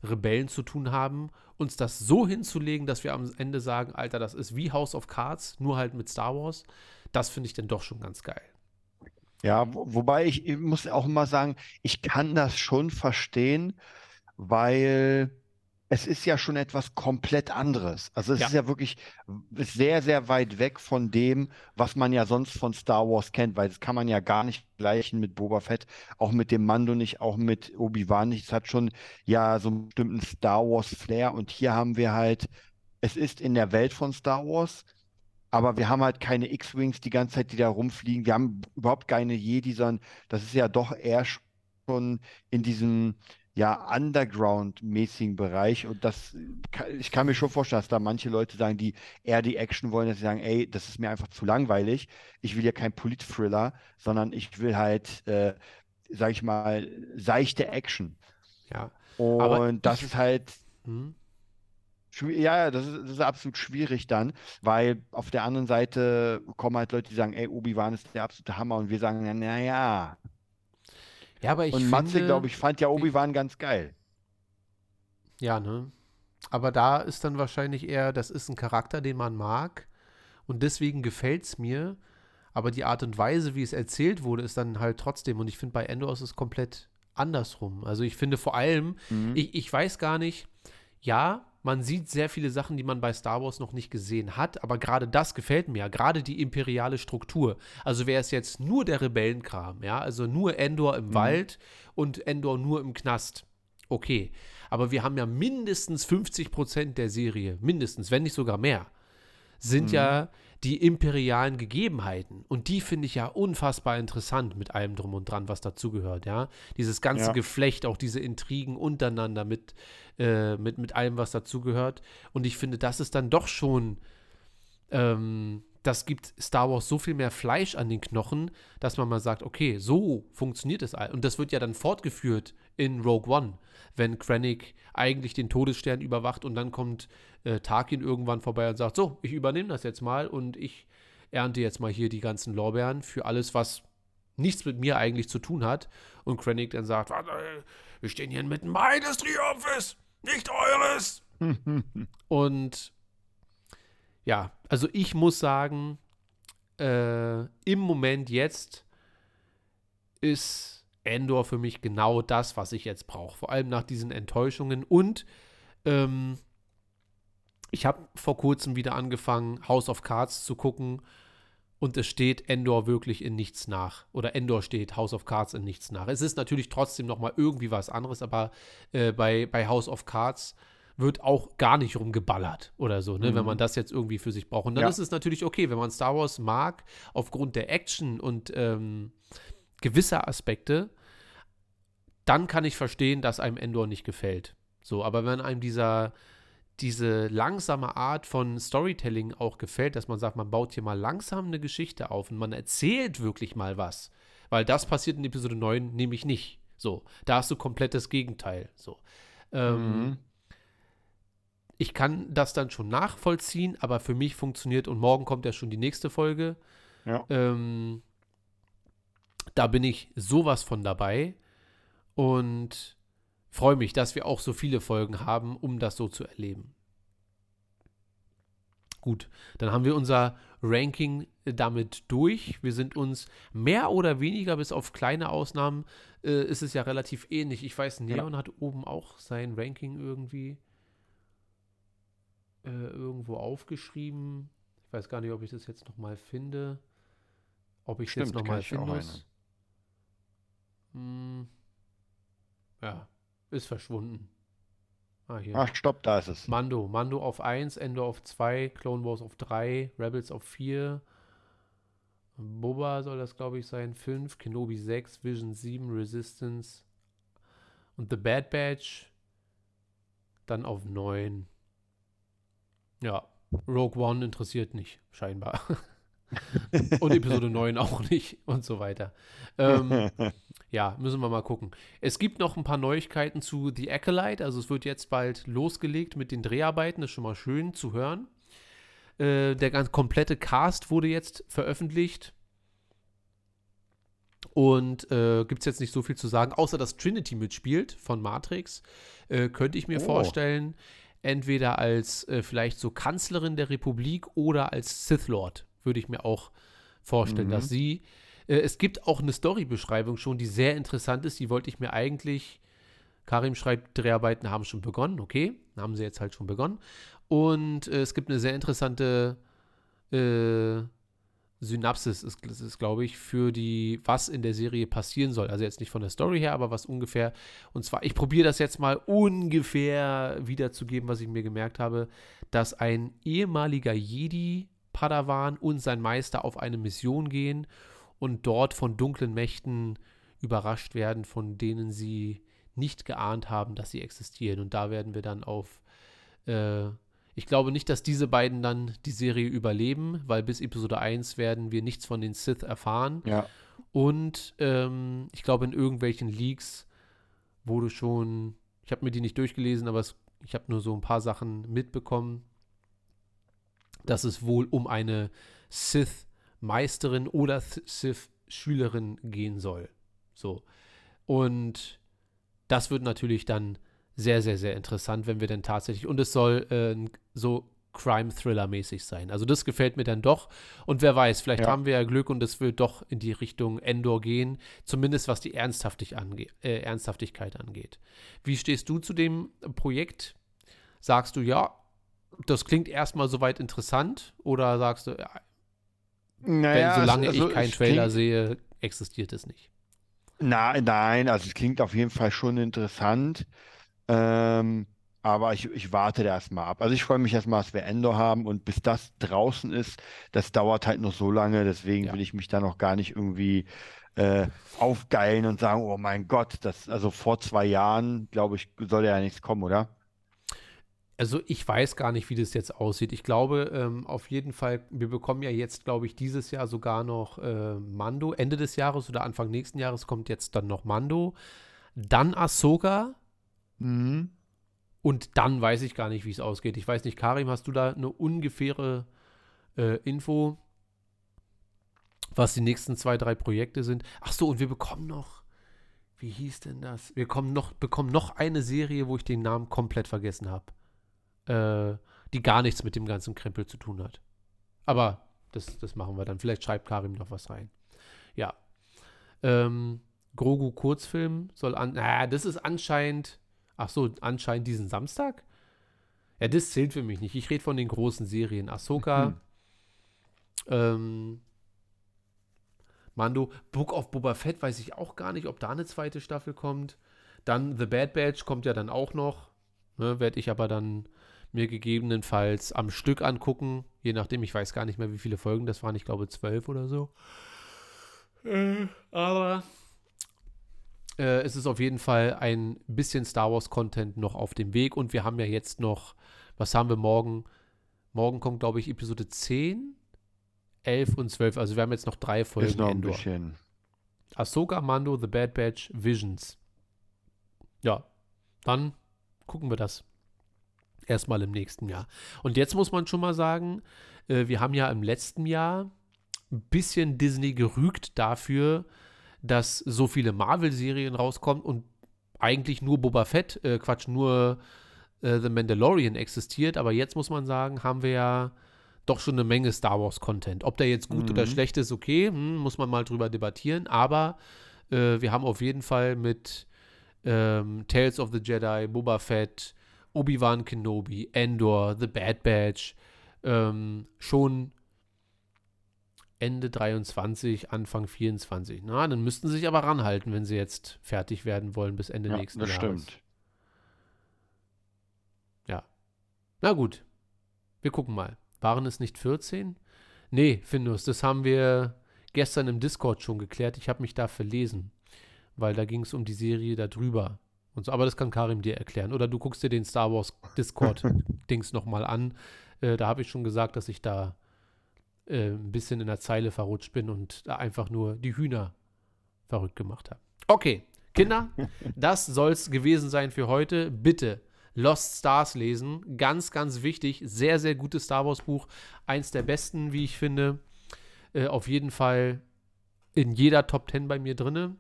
Rebellen zu tun haben, uns das so hinzulegen, dass wir am Ende sagen, Alter, das ist wie House of Cards, nur halt mit Star Wars, das finde ich dann doch schon ganz geil. Ja, wo, wobei ich, ich muss auch immer sagen, ich kann das schon verstehen, weil es ist ja schon etwas komplett anderes. Also es ja. ist ja wirklich sehr, sehr weit weg von dem, was man ja sonst von Star Wars kennt, weil das kann man ja gar nicht gleichen mit Boba Fett, auch mit dem Mando nicht, auch mit Obi-Wan nicht. Es hat schon ja so einen bestimmten Star Wars-Flair und hier haben wir halt, es ist in der Welt von Star Wars, aber wir haben halt keine X-Wings die ganze Zeit, die da rumfliegen. Wir haben überhaupt keine Jedi, sondern das ist ja doch eher schon in diesem ja, Underground-mäßigen Bereich. Und das, ich kann mir schon vorstellen, dass da manche Leute sagen, die eher die Action wollen, dass sie sagen, ey, das ist mir einfach zu langweilig. Ich will ja kein Polit-Thriller, sondern ich will halt, äh, sag ich mal, seichte Action. Ja. Und das ich, ist halt. Hm? Ja, das ist, das ist absolut schwierig dann, weil auf der anderen Seite kommen halt Leute, die sagen, ey, Obi-Wan ist der absolute Hammer und wir sagen, naja, ja, aber ich Und Matze, glaube ich, fand ja Obi-Wan ganz geil. Ja, ne? Aber da ist dann wahrscheinlich eher, das ist ein Charakter, den man mag und deswegen gefällt es mir. Aber die Art und Weise, wie es erzählt wurde, ist dann halt trotzdem. Und ich finde, bei Endor ist es komplett andersrum. Also ich finde vor allem, mhm. ich, ich weiß gar nicht, ja, man sieht sehr viele Sachen, die man bei Star Wars noch nicht gesehen hat, aber gerade das gefällt mir, gerade die imperiale Struktur. Also wäre es jetzt nur der Rebellenkram, ja, also nur Endor im mhm. Wald und Endor nur im Knast. Okay, aber wir haben ja mindestens 50 Prozent der Serie, mindestens, wenn nicht sogar mehr, sind mhm. ja die imperialen Gegebenheiten. Und die finde ich ja unfassbar interessant mit allem drum und dran, was dazugehört, ja. Dieses ganze ja. Geflecht, auch diese Intrigen untereinander mit, äh, mit, mit allem, was dazugehört. Und ich finde, das ist dann doch schon, ähm, das gibt Star Wars so viel mehr Fleisch an den Knochen, dass man mal sagt, okay, so funktioniert es. Und das wird ja dann fortgeführt in Rogue One, wenn Krennic eigentlich den Todesstern überwacht und dann kommt äh, Tarkin irgendwann vorbei und sagt, so, ich übernehme das jetzt mal und ich ernte jetzt mal hier die ganzen Lorbeeren für alles, was nichts mit mir eigentlich zu tun hat. Und Krennic dann sagt, wir stehen hier inmitten meines Triumphes, nicht eures. und ja, also ich muss sagen, äh, im Moment jetzt ist Endor für mich genau das, was ich jetzt brauche. Vor allem nach diesen Enttäuschungen. Und ähm, ich habe vor kurzem wieder angefangen, House of Cards zu gucken. Und es steht Endor wirklich in nichts nach. Oder Endor steht House of Cards in nichts nach. Es ist natürlich trotzdem noch mal irgendwie was anderes, aber äh, bei, bei House of Cards wird auch gar nicht rumgeballert oder so, ne, mhm. wenn man das jetzt irgendwie für sich braucht. Und dann ja. ist es natürlich okay, wenn man Star Wars mag, aufgrund der Action und ähm, gewisser Aspekte, dann kann ich verstehen, dass einem Endor nicht gefällt. So, aber wenn einem dieser diese langsame Art von Storytelling auch gefällt, dass man sagt, man baut hier mal langsam eine Geschichte auf und man erzählt wirklich mal was. Weil das passiert in Episode 9 nämlich nicht. So, da hast du komplett das Gegenteil. So. Ähm, mhm ich kann das dann schon nachvollziehen, aber für mich funktioniert und morgen kommt ja schon die nächste Folge. Ja. Ähm, da bin ich sowas von dabei und freue mich, dass wir auch so viele Folgen haben, um das so zu erleben. Gut, dann haben wir unser Ranking damit durch. Wir sind uns mehr oder weniger, bis auf kleine Ausnahmen, äh, ist es ja relativ ähnlich. Ich weiß, Neon ja. hat oben auch sein Ranking irgendwie äh, irgendwo aufgeschrieben. Ich weiß gar nicht, ob ich das jetzt nochmal finde. Ob ich es Stimmt, jetzt kann nochmal finde. Hm. Ja, ist verschwunden. Ah, hier. Ach, stopp, da ist es. Mando. Mando auf 1, Endor auf 2, Clone Wars auf 3, Rebels auf 4. Boba soll das, glaube ich, sein. 5, Kenobi 6, Vision 7, Resistance und The Bad Batch dann auf 9. Ja, Rogue One interessiert nicht, scheinbar. und Episode 9 auch nicht und so weiter. Ähm, ja, müssen wir mal gucken. Es gibt noch ein paar Neuigkeiten zu The Acolyte. Also es wird jetzt bald losgelegt mit den Dreharbeiten. Das ist schon mal schön zu hören. Äh, der ganz komplette Cast wurde jetzt veröffentlicht. Und äh, gibt es jetzt nicht so viel zu sagen, außer dass Trinity mitspielt von Matrix. Äh, könnte ich mir Oh. vorstellen, entweder als äh, vielleicht so Kanzlerin der Republik oder als Sith Lord. Würde ich mir auch vorstellen, Mhm. dass sie. Äh, es gibt auch eine Storybeschreibung schon, die sehr interessant ist. Die wollte ich mir eigentlich. Karim schreibt, Dreharbeiten haben schon begonnen. Okay, haben sie jetzt halt schon begonnen. Und äh, es gibt eine sehr interessante äh, Synapsis, ist, ist, ist glaube ich, für die, was in der Serie passieren soll. Also jetzt nicht von der Story her, aber was ungefähr. Und zwar, ich probiere das jetzt mal ungefähr wiederzugeben, was ich mir gemerkt habe, dass ein ehemaliger Jedi Padawan und sein Meister auf eine Mission gehen und dort von dunklen Mächten überrascht werden, von denen sie nicht geahnt haben, dass sie existieren. Und da werden wir dann auf. Äh, ich glaube nicht, dass diese beiden dann die Serie überleben, weil bis Episode 1 werden wir nichts von den Sith erfahren. ja. Und ähm, ich glaube, in irgendwelchen Leaks wurde schon, ich habe mir die nicht durchgelesen, aber es, ich habe nur so ein paar Sachen mitbekommen, dass es wohl um eine Sith-Meisterin oder Th- Sith-Schülerin gehen soll. So. Und das wird natürlich dann sehr, sehr, sehr interessant, wenn wir dann tatsächlich, und es soll äh, so Crime-Thriller-mäßig sein. Also das gefällt mir dann doch. Und wer weiß, vielleicht Ja. haben wir ja Glück und es wird doch in die Richtung Endor gehen, zumindest was die Ernsthaftig ange äh, Ernsthaftigkeit angeht. Wie stehst du zu dem Projekt? Sagst du, ja, das klingt erstmal soweit interessant oder sagst du, ja, Naja, wenn, solange also ich keinen Trailer klingt- sehe, existiert es nicht? Na, nein, also es klingt auf jeden Fall schon interessant. Ähm, aber ich, ich warte da erstmal ab. Also ich freue mich erstmal, dass wir Endor haben und bis das draußen ist, das dauert halt noch so lange. Deswegen Ja. will ich mich da noch gar nicht irgendwie äh, aufgeilen und sagen, oh mein Gott, das, also vor zwei Jahren, glaube ich, soll ja nichts kommen, oder? Also ich weiß gar nicht, wie das jetzt aussieht. Ich glaube ähm, auf jeden Fall, wir bekommen ja jetzt, glaube ich, dieses Jahr sogar noch äh, Mando. Ende des Jahres oder Anfang nächsten Jahres kommt jetzt dann noch Mando. Dann Ahsoka Mhm. und dann weiß ich gar nicht, wie es ausgeht. Ich weiß nicht, Karim, hast du da eine ungefähre äh, Info, was die nächsten zwei, drei Projekte sind? Ach so, und wir bekommen noch, wie hieß denn das? Wir kommen noch, bekommen noch eine Serie, wo ich den Namen komplett vergessen habe. Äh, die gar nichts mit dem ganzen Krempel zu tun hat. Aber das, das machen wir dann. Vielleicht schreibt Karim noch was rein. Ja. Ähm, Grogu Kurzfilm soll an. Na, das ist anscheinend. Ach so, anscheinend diesen Samstag? Ja, das zählt für mich nicht. Ich rede von den großen Serien. Ahsoka, Mhm. ähm, Mando, Book of Boba Fett weiß ich auch gar nicht, ob da eine zweite Staffel kommt. Dann The Bad Batch kommt ja dann auch noch. Ne, Werde ich aber dann mir gegebenenfalls am Stück angucken. Je nachdem, ich weiß gar nicht mehr, wie viele Folgen das waren. Ich glaube zwölf oder so. Äh, aber äh, es ist auf jeden Fall ein bisschen Star Wars-Content noch auf dem Weg. Und wir haben ja jetzt noch, was haben wir morgen? Morgen kommt, glaube ich, Episode 10, 11 und 12. Also wir haben jetzt noch drei Ist Folgen noch ein Endor. bisschen. Ahsoka, Mando, The Bad Batch, Visions. Ja, dann gucken wir das erstmal im nächsten Jahr. Und jetzt muss man schon mal sagen, äh, wir haben ja im letzten Jahr ein bisschen Disney gerügt dafür, dass so viele Marvel-Serien rauskommen und eigentlich nur Boba Fett, äh, Quatsch, nur äh, The Mandalorian existiert. Aber jetzt muss man sagen, haben wir ja doch schon eine Menge Star Wars-Content. Ob der jetzt gut oder Mhm. schlecht ist, okay, hm, muss man mal drüber debattieren. Aber äh, wir haben auf jeden Fall mit ähm, Tales of the Jedi, Boba Fett, Obi-Wan Kenobi, Endor, The Bad Batch ähm, schon Ende 23, Anfang 24. Na, dann müssten sie sich aber ranhalten, wenn sie jetzt fertig werden wollen bis Ende Ja, nächsten das Jahres. stimmt. Ja. Na gut. Wir gucken mal. Waren es nicht 14? Nee, Findus, das haben wir gestern im Discord schon geklärt. Ich habe mich da verlesen, weil da ging es um die Serie da drüber. Und so. Aber das kann Karim dir erklären. Oder du guckst dir den Star Wars Discord-Dings nochmal an. Äh, da habe ich schon gesagt, dass ich da äh, ein bisschen in der Zeile verrutscht bin und da einfach nur die Hühner verrückt gemacht habe. Okay, Kinder, das soll es gewesen sein für heute. Bitte Lost Stars lesen. Ganz, ganz wichtig. Sehr, sehr gutes Star Wars Buch. Eins der besten, wie ich finde. Äh, auf jeden Fall in jeder Top 10 bei mir drinne.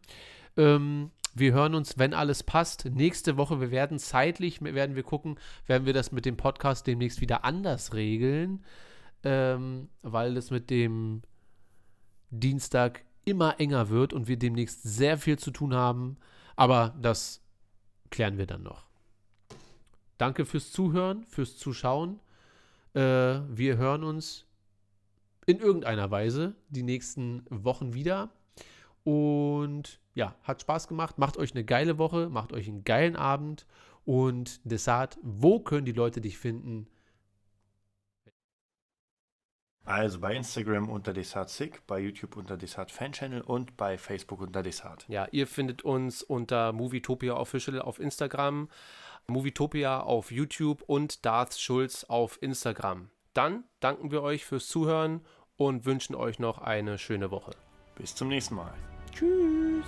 Ähm, wir hören uns, wenn alles passt, nächste Woche. Wir werden zeitlich, werden wir gucken, werden wir das mit dem Podcast demnächst wieder anders regeln, ähm, weil das mit dem Dienstag immer enger wird und wir demnächst sehr viel zu tun haben. Aber das klären wir dann noch. Danke fürs Zuhören, fürs Zuschauen. Äh, wir hören uns in irgendeiner Weise die nächsten Wochen wieder. Und ja, hat Spaß gemacht. Macht euch eine geile Woche, macht euch einen geilen Abend. Und Desart, wo können die Leute dich finden? Also bei Instagram unter DesartSick, bei YouTube unter Desart Fanchannel und bei Facebook unter Desart. Ja, ihr findet uns unter Movietopia Official auf Instagram, Movietopia auf YouTube und Darth Schulz auf Instagram. Dann danken wir euch fürs Zuhören und wünschen euch noch eine schöne Woche. Bis zum nächsten Mal. Tschüss.